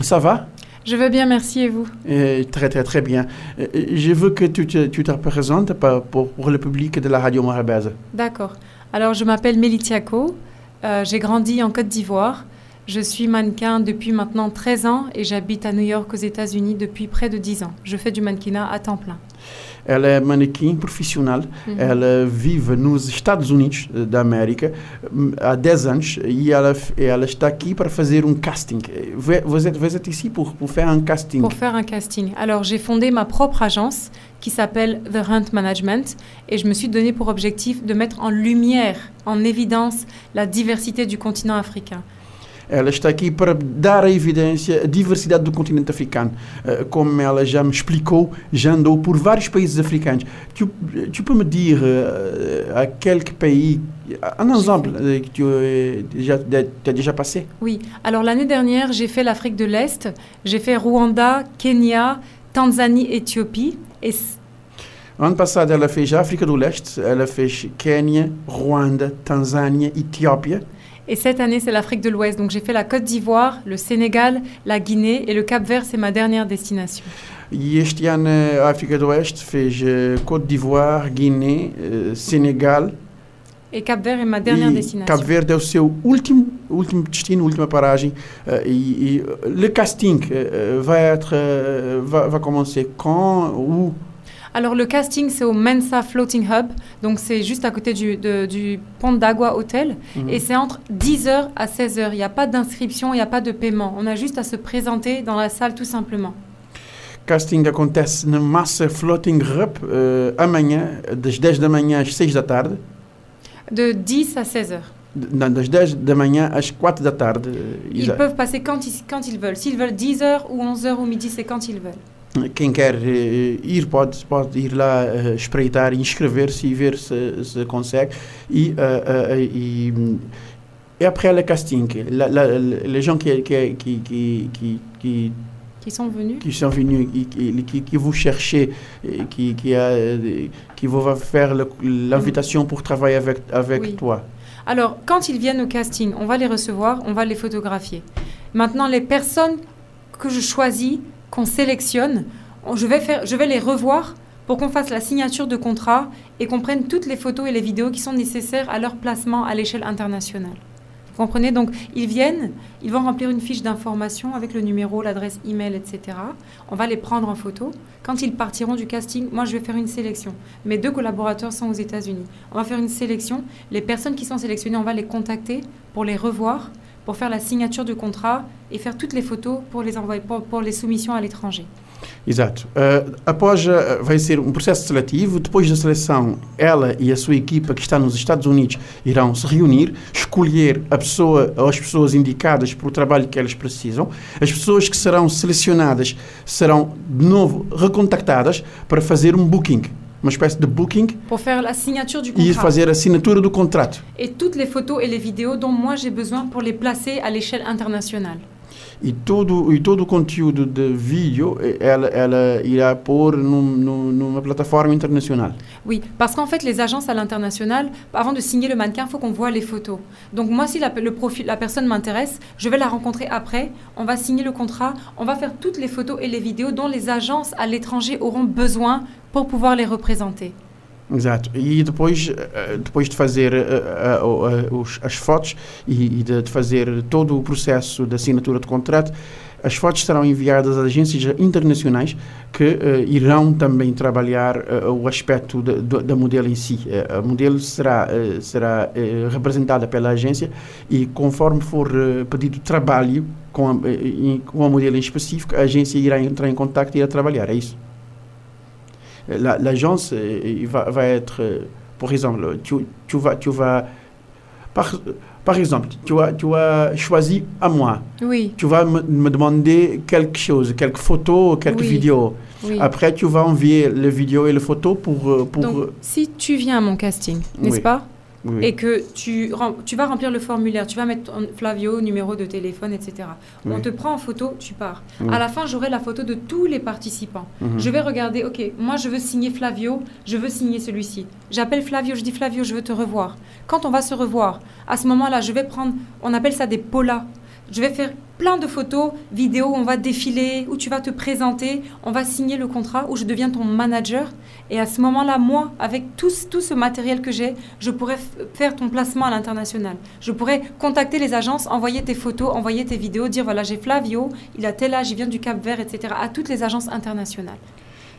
Speaker 1: ça va?
Speaker 15: Je veux bien, merci et vous?
Speaker 1: Euh, Très, très, très bien. Euh, je veux que tu te, tu te représentes pour, pour, le public de la radio Morabaise.
Speaker 15: D'accord. Alors, je m'appelle Melitiako. Euh, J'ai grandi en Côte d'Ivoire. Je suis mannequin depuis maintenant 13 ans et j'habite à New York aux États-Unis depuis près de 10 ans. Je fais du mannequinat à temps plein.
Speaker 1: Ela é manequim profissional. Uhum. Ela vive nos Estados Unidos eh, da América hum, há 10 anos e ela, ela está aqui para fazer um casting. Vous êtes, vous êtes ici pour, pour faire un casting
Speaker 15: Pour faire un casting. Alors, j'ai fondé ma propre agence qui s'appelle The Hunt Management et je me suis donné pour objectif de mettre en lumière, en évidence, la diversité du continent africain.
Speaker 1: Ela está aqui para dar a evidência a diversidade do continente africano. Uh, como ela já me explicou, já andou por vários países africanos. Tu, tu peux me dire uh, à quel pays, un exemple que tu as déjà passé
Speaker 15: Oui, alors l'année dernière, j'ai fait l'Afrique de l'Est, j'ai fait Rwanda, Kenya, Tanzanie, Éthiopie. Et
Speaker 1: Ano passado ela fez África do Leste, ela fez Quênia, Rwanda, Tanzânia, Éthiopie.
Speaker 15: Et cette année, c'est l'Afrique de l'Ouest. Donc j'ai fait la Côte d'Ivoire, le Sénégal, la Guinée et le Cap-Vert, c'est ma dernière destination.
Speaker 1: E este ano a África do Oeste fez uh, Côte d'Ivoire, Guiné, uh, Sénégal?
Speaker 15: Et Cap-Vert est ma dernière
Speaker 1: e
Speaker 15: destination.
Speaker 1: Cabo Verde é o seu último, último destino, última paragem. Uh, e, e, le casting vai, être, va, va commencer quand, où?
Speaker 15: Alors le casting, c'est au Mensa Floating Hub, donc c'est juste à côté du, de, du pont d'Agua Hotel,
Speaker 1: Mhm.
Speaker 15: et c'est entre 10h à 16h. Il n'y a pas d'inscription, il n'y a pas de paiement. On a juste à se présenter dans la salle tout simplement.
Speaker 1: casting acontece na Massa Floating Hub uh, amanhã, das 10 da manhã às 6 da tarde.
Speaker 15: De 10 à 16h.
Speaker 1: Não, das 10 da manhã às 4 da tarde. uh,
Speaker 15: Ils peuvent passer quand ils, quand ils veulent. S'ils veulent 10h ou 11h ou midi, c'est quand ils veulent.
Speaker 1: Quem quer eh, ir pode, pode ir lá eh, espreitar, inscrever-se e ver se, se consegue. E, eh, eh, e, hum, et après le casting, la- la- les gens qui, qui, qui, qui, qui, qui,
Speaker 15: Qui sont venus.
Speaker 1: qui sont venus, qui, qui, qui- vous cherchez, eh, qui, qui, a, eh, qui va faire l'invitation pour travailler avec, avec
Speaker 15: Oui.
Speaker 1: toi.
Speaker 15: Alors, quand ils viennent au casting, on va les recevoir, on va les photographier. Maintenant, les personnes que je choisis, qu'on sélectionne, je vais les revoir pour qu'on fasse la signature de contrat et qu'on prenne toutes les photos et les vidéos qui sont nécessaires à leur placement à l'échelle internationale. Vous comprenez? Donc, ils viennent, ils vont remplir une fiche d'information avec le numéro, l'adresse email, etc. On va les prendre en photo. Quand ils partiront du casting, moi, je vais faire une sélection. Mes deux collaborateurs sont aux États-Unis. On va faire une sélection. Les personnes qui sont sélectionnées, on va les contacter pour les revoir, pour faire la signature du contrat et faire toutes les photos pour les envoyer pour, pour les soumissions à l'étranger.
Speaker 1: Exato. Uh, após, uh, vai ser um processo seletivo. Depois da seleção, ela e a sua equipa que está nos Estados Unidos irão se reunir, escolher a pessoa ou as pessoas indicadas para o trabalho que elas precisam. As pessoas que serão selecionadas serão, de novo, recontactadas para fazer um booking, uma espécie de booking
Speaker 15: Pour faire la signature du
Speaker 1: e
Speaker 15: contrat.
Speaker 1: fazer a assinatura do contrato.
Speaker 15: Et toutes les photos et les vidéos dont moi j'ai besoin pour les placer à l'échelle internationale.
Speaker 1: E todo, e todo o conteúdo de vídeo eh, ela, ela irá pôr num, num, numa plataforma.
Speaker 15: Oui, parce qu'en fait, les agences à l'international, avant de signer le mannequin, il faut qu'on voit les photos. Donc moi, si le profil, la personne m'intéresse, je vais la rencontrer après, on va signer le contrat, on va faire toutes les photos et les vidéos dont les agences à l'étranger auront besoin pour pouvoir les représenter.
Speaker 1: Exato. E depois, eh, depois de fazer eh, eh, eh, as fotos e, de, fazer todo o processo de assinatura de contrato, as fotos serão enviadas às agências internacionais que eh, irão também trabalhar eh, o aspecto da modelo em si. Eh, a modelo será, eh, será eh, representada pela agência e conforme for eh, pedido trabalho com a, eh, com a modelo em específico, a agência irá entrar em contato e irá trabalhar. É isso. La- L'agence euh, il va, va être, euh, par exemple, tu, tu vas, tu vas par, par exemple, tu as, tu as choisi à moi.
Speaker 15: Oui.
Speaker 1: Tu vas me, me demander quelque chose, quelques photos, quelques
Speaker 15: Oui.
Speaker 1: vidéos.
Speaker 15: Oui.
Speaker 1: Après, tu vas envoyer les vidéos et les photos pour... euh, pour
Speaker 15: Donc, si tu viens à mon casting, n'est-ce pas?
Speaker 1: Oui, oui.
Speaker 15: Et que tu, tu vas remplir le formulaire, tu vas mettre Flavio, numéro de téléphone, etc. On te prend en photo, tu pars. À la fin, j'aurai la photo de tous les participants.
Speaker 1: Mhm.
Speaker 15: Je vais regarder, ok, moi je veux signer Flavio, je veux signer celui-ci. J'appelle Flavio, je dis Flavio, je veux te revoir. Quand on va se revoir, à ce moment-là, je vais prendre, on appelle ça des polas. Je vais faire plein de photos, vidéos on va défiler, où tu vas te présenter, on va signer le contrat, où je deviens ton manager. Et à ce moment-là, moi, avec tout, ce- matériel que j'ai, je pourrais faire ton placement à l'international. Je pourrais contacter les agences, envoyer tes photos, envoyer tes vidéos, dire voilà, j'ai Flavio, il a tel âge, il vient du Cap Vert, etc. à toutes les agences internationales.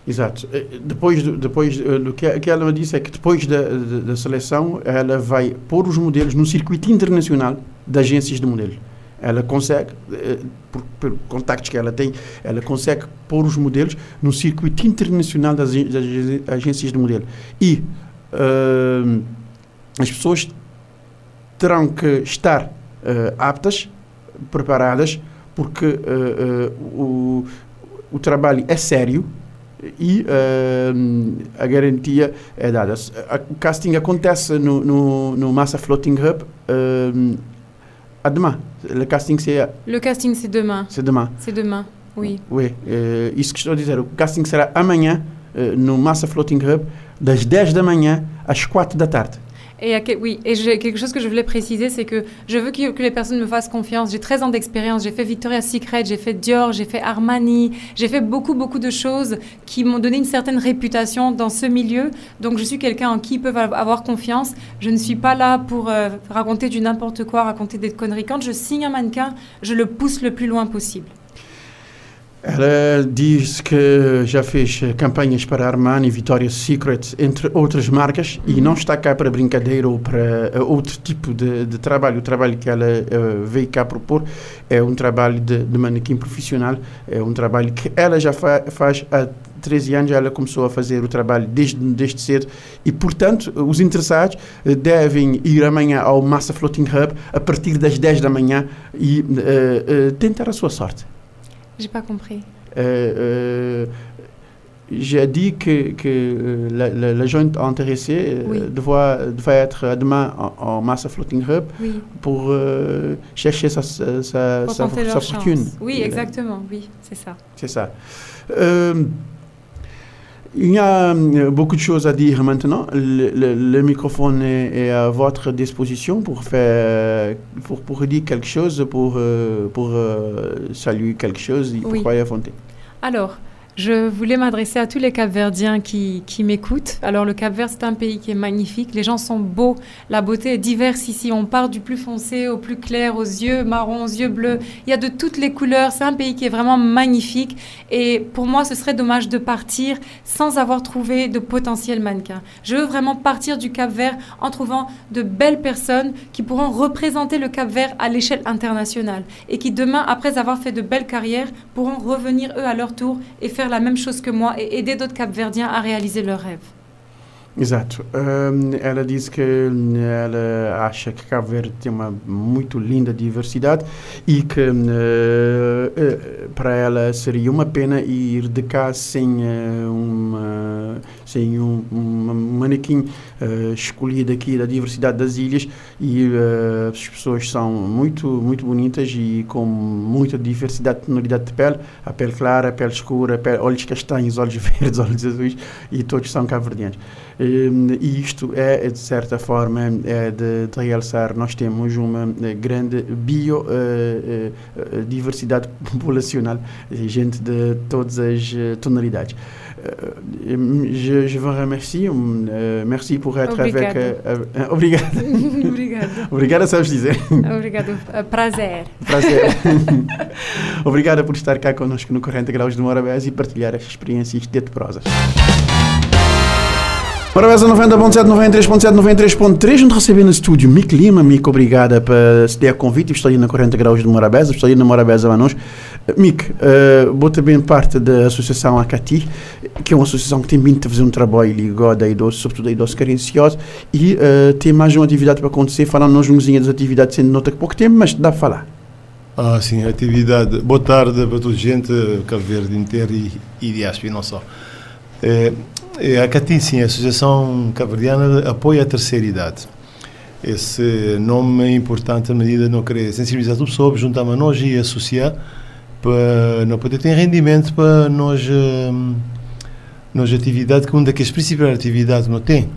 Speaker 1: Exato. Depois, depois do que, que ela disse é que depois da, da, da seleção, ela vai pôr os modelos no circuito internacional de agências de modelo. Ela consegue, eh, por, por contactos que ela tem, ela consegue pôr os modelos no circuito internacional das, das agências de modelo. E eh, as pessoas terão que estar eh, aptas preparadas, porque uh, uh, o, o trabalho é sério e uh, a garantia é dada. O casting acontece no, no, no Massa Floating Hub à demain. Le casting, c'est...
Speaker 15: Le casting, c'est demain.
Speaker 1: C'est demain.
Speaker 15: C'est demain, oui.
Speaker 1: Oui, isso que estou a dizer. O casting será amanhã no Massa Floating Hub, das 10 da manhã às 4 da tarde.
Speaker 15: Et oui, et quelque chose que je voulais préciser, c'est que je veux que, les personnes me fassent confiance. J'ai 13 ans d'expérience, j'ai fait Victoria's Secret, j'ai fait Dior, j'ai fait Armani, j'ai fait beaucoup, beaucoup de choses qui m'ont donné une certaine réputation dans ce milieu. Donc je suis quelqu'un en qui ils peuvent avoir confiance. Je ne suis pas là pour euh, raconter du n'importe quoi, raconter des conneries. Quand je signe un mannequin, je le pousse le plus loin possible.
Speaker 1: Ela diz que já fez campanhas para Armani, Victoria's Secret, entre outras marcas, e não está cá para brincadeira ou para uh, outro tipo de, de, trabalho. O trabalho que ela uh, veio cá propor é um trabalho de, de manequim profissional, é um trabalho que ela já fa faz há 13 anos, ela começou a fazer o trabalho desde, desde cedo e, portanto, os interessados uh, devem ir amanhã ao Massa Floating Hub a partir das 10 da manhã e tentar a sua sorte.
Speaker 15: J'ai pas compris.
Speaker 1: Euh, euh, j'ai dit que, que euh, la, la, la jeune intéressée oui. doit, doit être demain en, en Massa Floating Hub
Speaker 15: oui.
Speaker 1: pour chercher sa, sa, sa, sa, sa fortune.
Speaker 15: Oui, exactement, oui, c'est ça.
Speaker 1: C'est ça. Il y a beaucoup de choses à dire maintenant. Le, le, le microphone est, est, à votre disposition pour faire, pour, pour dire quelque chose, pour, pour saluer quelque chose, pour
Speaker 15: oui.
Speaker 1: affronter.
Speaker 15: Alors, je voulais m'adresser à tous les Capverdiens qui, qui m'écoutent. Alors, le Cap-Vert, c'est un pays qui est magnifique. Les gens sont beaux. La beauté est diverse ici. On part du plus foncé au plus clair, aux yeux marrons, aux yeux bleus. Il y a de toutes les couleurs. C'est un pays qui est vraiment magnifique. Et pour moi, ce serait dommage de partir sans avoir trouvé de potentiel mannequin. Je veux vraiment partir du Cap-Vert en trouvant de belles personnes qui pourront représenter le Cap-Vert à l'échelle internationale. Et qui, demain, après avoir fait de belles carrières, pourront revenir, eux, à leur tour et faire la même chose que moi et aider d'autres Capverdiens à réaliser leurs rêves.
Speaker 1: Exato. Um, ela diz que ela acha que Cabo Verde tem uma muito linda diversidade e que uh, uh, para ela seria uma pena ir de cá sem, uh, uma, sem um, um manequim escolhido aqui da diversidade das ilhas e as pessoas são muito, muito bonitas e com muita diversidade de tonalidade de pele, a pele clara, a pele escura, a pele, olhos castanhos, olhos verdes, olhos azuis e todos são cabo-verdianos. E isto é, de certa forma, é de, de realçar. Nós temos uma grande biodiversidade populacional, gente de todas as tonalidades. Je, je vous remercie. merci pour être
Speaker 15: Obrigado.
Speaker 1: avec. Uh, uh, obrigado.
Speaker 15: Obrigado.
Speaker 1: Obrigada, sabes dizer.
Speaker 15: Obrigado. Prazer.
Speaker 1: Prazer. Obrigada por estar cá conosco no 40 Graus de Morabés e partilhar as experiências tenebrosas. Morabeza 90.7, 93.7, 93.3. Onde recebi no estúdio Mick Lima. Mick, obrigada por ceder a convite. Estou ali na 40 Graus de Morabeza. Estou ali na Morabeza Manos. Mick, uh, vou também parte da Associação Acati, que é uma associação que tem vindo a fazer um trabalho ligado a idosos, sobretudo a idosos carenciosos, e uh, tem mais uma atividade para acontecer. Nós umzinha das atividades, sendo nota que pouco tempo, mas dá para falar.
Speaker 16: Ah, sim, atividade. Boa tarde para toda a gente, Cabo Verde inteiro e, e diáspora, e não só. É, a CATI, sim, a Associação Cabo-Verdiana apoia a terceira idade. Esse nome é importante à medida de não querer sensibilizar as pessoas, juntar a nós e associar para não poder ter rendimento para nós, nós atividade que uma das principais atividades não tem.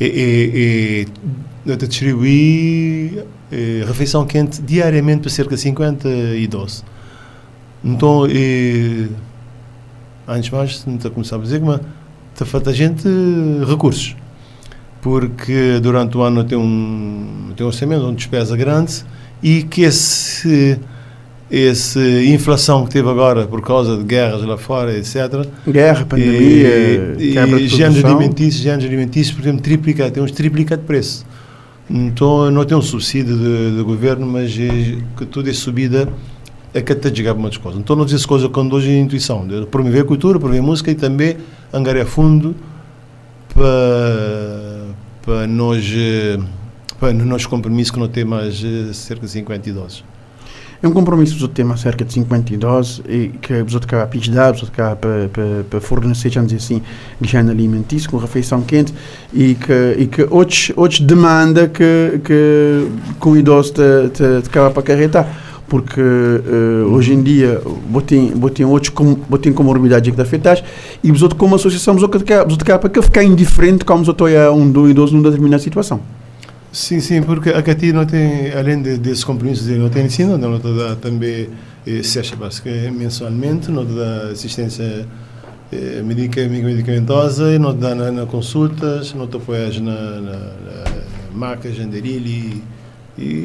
Speaker 16: É, é, é distribuir é, refeição quente diariamente para cerca de 50 idosos. Então, é, antes mais, não está a começar a dizer, mas está falta gente recursos. Porque durante o ano tem um, tem um orçamento, uma despesa grande e que esse essa inflação que teve agora por causa de guerras lá fora, etc.
Speaker 1: Guerra, pandemia,
Speaker 16: e, quebra e géneros alimentícios, géneros alimentícios, por exemplo, triplica, tem uns triplica de preço. Então não tem um subsídio de, de governo, mas é, que toda essa subida é que até chegar muitas coisas. Então nós essas coisas com dois intuição, de a cultura, promover música e também angariar fundo para, para nós para no nosso compromisso que não tem mais cerca de 50 idosos.
Speaker 1: É um compromisso que tem cerca de 50 idosos e que os outros cá para os outros cá para fornecer, vamos dizer assim, higiene alimentícia com refeição quente e que, e que outros, outros demanda que, que, que o idoso te, te, te acaba para acarretar porque uh, hoje em dia botem, botem outros com, botem comorbidades que afetam e os outros como associação os outros para ficar indiferente como os outros é um do idoso numa determinada situação.
Speaker 16: Sim, sim, porque a Cati não tem, além de, desses compromissos, não tem ensino, não dá também eh, basicamente, mensalmente, não dá assistência eh, medica, medicamentosa, não dá na, na consultas, não te apoias na, na, na maca, genderilha e,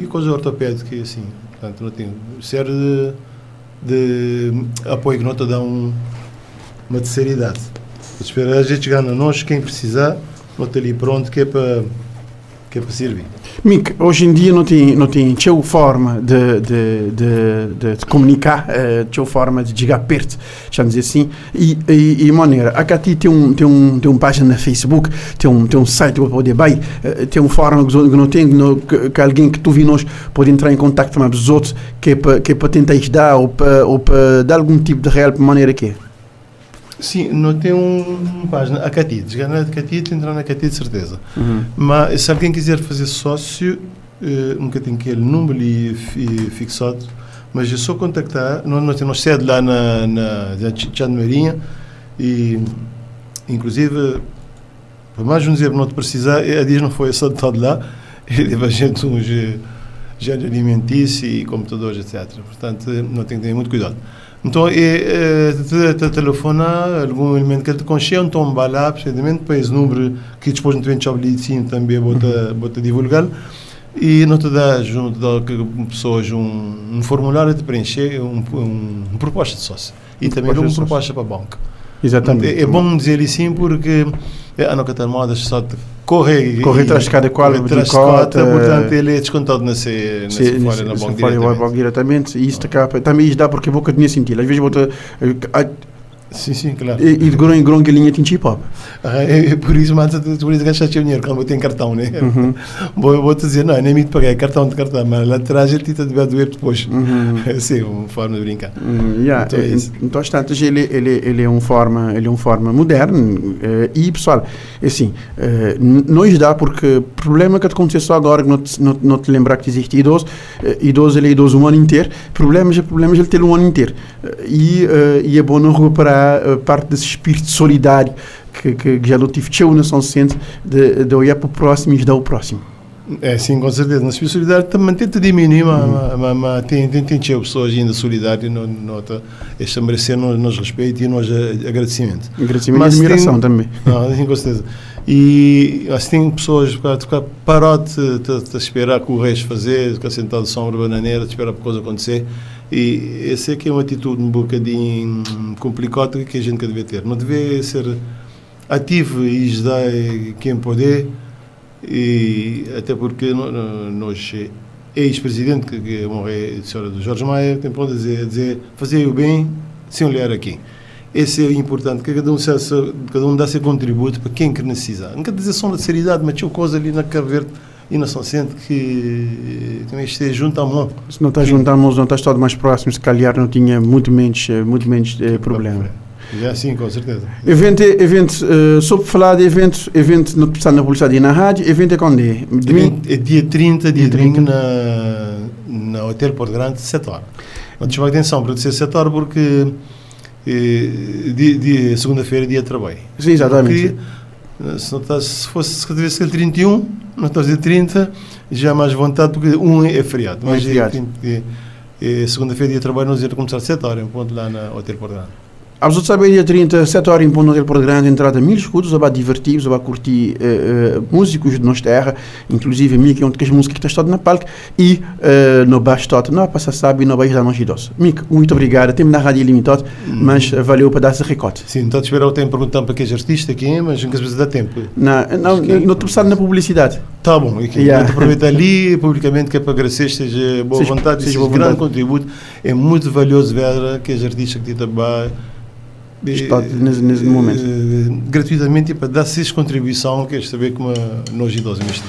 Speaker 16: e coisas ortopédicas, assim. Portanto, não tem série de, de apoio que não te dá um, uma terceira idade. A gente chegar a nós, quem precisar, não está ali pronto, que é para que é para servir.
Speaker 1: Mick, hoje em dia não tem, não tem tchau forma de, de, de, de, comunicar, uh, tchau forma de chegar perto, vamos dizer assim, e, e, e maneira, a Cati tem um, tem, um, tem uma página no Facebook, tem um, tem um site para poder ir, uh, tem uma forma que não tem, que, alguém que tu vi nós pode entrar em contato com os outros, que é é para tentar ajudar ou para, dar algum tipo de real, maneira que é.
Speaker 16: Sim, não tem um, uma página. A Catite, chegar na Catite, entrar na Catite, de certeza. Uhum. Mas se alguém quiser fazer sócio, uh, nunca tem aquele número e, fixado, mas é só contactar. Nós, nós temos sede lá na, na, na de Marinha e, inclusive, para mais um dizer não te precisar, a dias não foi só de todo lá, ele a gente uns género alimentício e computadores, etc. Portanto, não tem que ter muito cuidado. Então, te, te telefona algum elemento que te conchê, então vai lá, procedimento, para esse número que depois não tem sim também bota, bota divulgar e não te dá junto da pessoas um, um formulário de preencher, um, um, um proposta de sócio. E também uma proposta para a banca.
Speaker 1: Exatamente.
Speaker 16: É, bom dizer assim porque a não catar modas só corre
Speaker 1: corre atrás de cada qual
Speaker 16: de cota portanto ele é descontado nessa nessa fora na banca
Speaker 1: diretamente. diretamente e isto acaba também isto dá porque boca tinha sentido às vezes bota
Speaker 16: Sim, sim, claro.
Speaker 1: E, e de grão em grão que a linha tem chip
Speaker 16: ah, é, é, por isso, mas por isso gastar dinheiro quando eu tenho cartão, né? Uhum. Vou, vou te dizer, não, nem me pagar cartão de cartão, mas lá atrás ele tenta de doer depois. Uhum. Sim, uma forma de brincar.
Speaker 1: Uhum. Yeah. Então, é isso. então, ele, ele, ele é uma forma, ele é uma forma moderna uh, e, pessoal, é assim, não dá porque o problema que aconteceu só agora, que não te, não, não te lembrar que existe idoso, idoso ele é idoso um ano inteiro, problemas, problemas ele tem um ano inteiro. e, e é bom não reparar parte desse espírito solidário que, que, que já não tive na São Centro de, de olhar para o próximo e ajudar o próximo.
Speaker 16: É, sim, com certeza. Na solidariedade também tenta diminuir, mas, mas, mas tem, tem, tem pessoas ainda solidárias, não, nota, este merecer nos, nos respeito e nos agradecimento.
Speaker 1: Agradecimento mas e admiração tem, também.
Speaker 16: Não, sim, com certeza. E assim, tem pessoas que parar de, de, de, esperar que o resto fazer, ficar sentado sombra bananeira, de esperar para a coisa acontecer. E essa é que é uma atitude um bocadinho complicada que a gente deve ter. Não deve ser ativo e ajudar quem poder, e até porque nós, ex-presidente, que é a senhora do Jorge Maia, tem para dizer, dizer fazer o bem sem olhar aqui. Esse é importante, que cada um, se, cada um dá seu contributo para quem que necessita. Não quer dizer só na seriedade, mas tinha coisa ali na Cabo Verde e na São Centro que também esteja junto à mão.
Speaker 1: Se não estás junto à mão, não estás todo mais próximo, se calhar não tinha muito menos, eh, muito menos eh, problema.
Speaker 16: Já sim, com certeza.
Speaker 1: Evento, evento uh, sobre falar de evento, evento no, na publicidade e na rádio, evento é quando é?
Speaker 16: É dia 30, dia, dia 30 na, na Hotel Porto Grande, 7 horas. Não chamo a atenção para dizer 7 horas porque eh, segunda-feira é dia de trabalho.
Speaker 1: Sim, exatamente.
Speaker 16: Se, não estás, se fosse se tivesse 31, não estás a dizer 30, já mais vontade, porque um é feriado.
Speaker 1: Mas é feriado.
Speaker 16: É, é, é segunda-feira dia de trabalho, nós íamos começar às 7 horas, em ponto lá na Hotel Porto
Speaker 1: Aos outros saber dia 30, 7 horas em Ponto Porto Grande, entrada mil escudos, a divertir, a curtir uh, uh, músicos de nossa terra, inclusive Mick, onde que as músicas que estão na palco, e uh, no baixo tot, não passa sabe, no baixo da nossa idosa. Mick, muito obrigado, temos na rádio limitado, mas valeu para dar esse recorte.
Speaker 16: Sim, então te esperar o tempo perguntando para que és artista aqui, mas às vezes dá tempo.
Speaker 1: Não, não, não estou pensando na publicidade.
Speaker 16: Tá bom, e que yeah. aproveitar ali publicamente que é para agradecer, seja boa seja, vontade, seja, seja um grande contributo, é muito valioso ver que és artista que te trabalha
Speaker 1: está nesse, nesse momento. Uh,
Speaker 16: gratuitamente e para dar-se contribuição, queres saber como nós idosos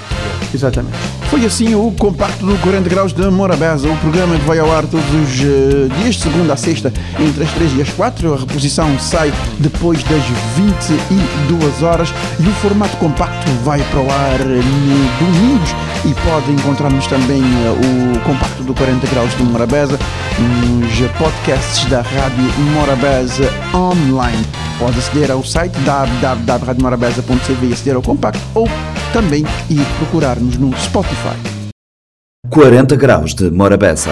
Speaker 1: Exatamente. Foi assim o compacto do 40 Graus de Morabeza, o programa que vai ao ar todos os uh, dias, de segunda a sexta, entre as 3 e as 4. A reposição sai depois das 22 horas e o formato compacto vai para o ar no domingos e pode encontrar-nos também uh, o compacto do 40 Graus de Morabeza nos podcasts da Rádio Morabeza online. Pode aceder ao site www.radiomorabeza.cv e aceder ao compacto ou também ir procurar-nos no Spotify.
Speaker 17: 40 graus de Morabeza.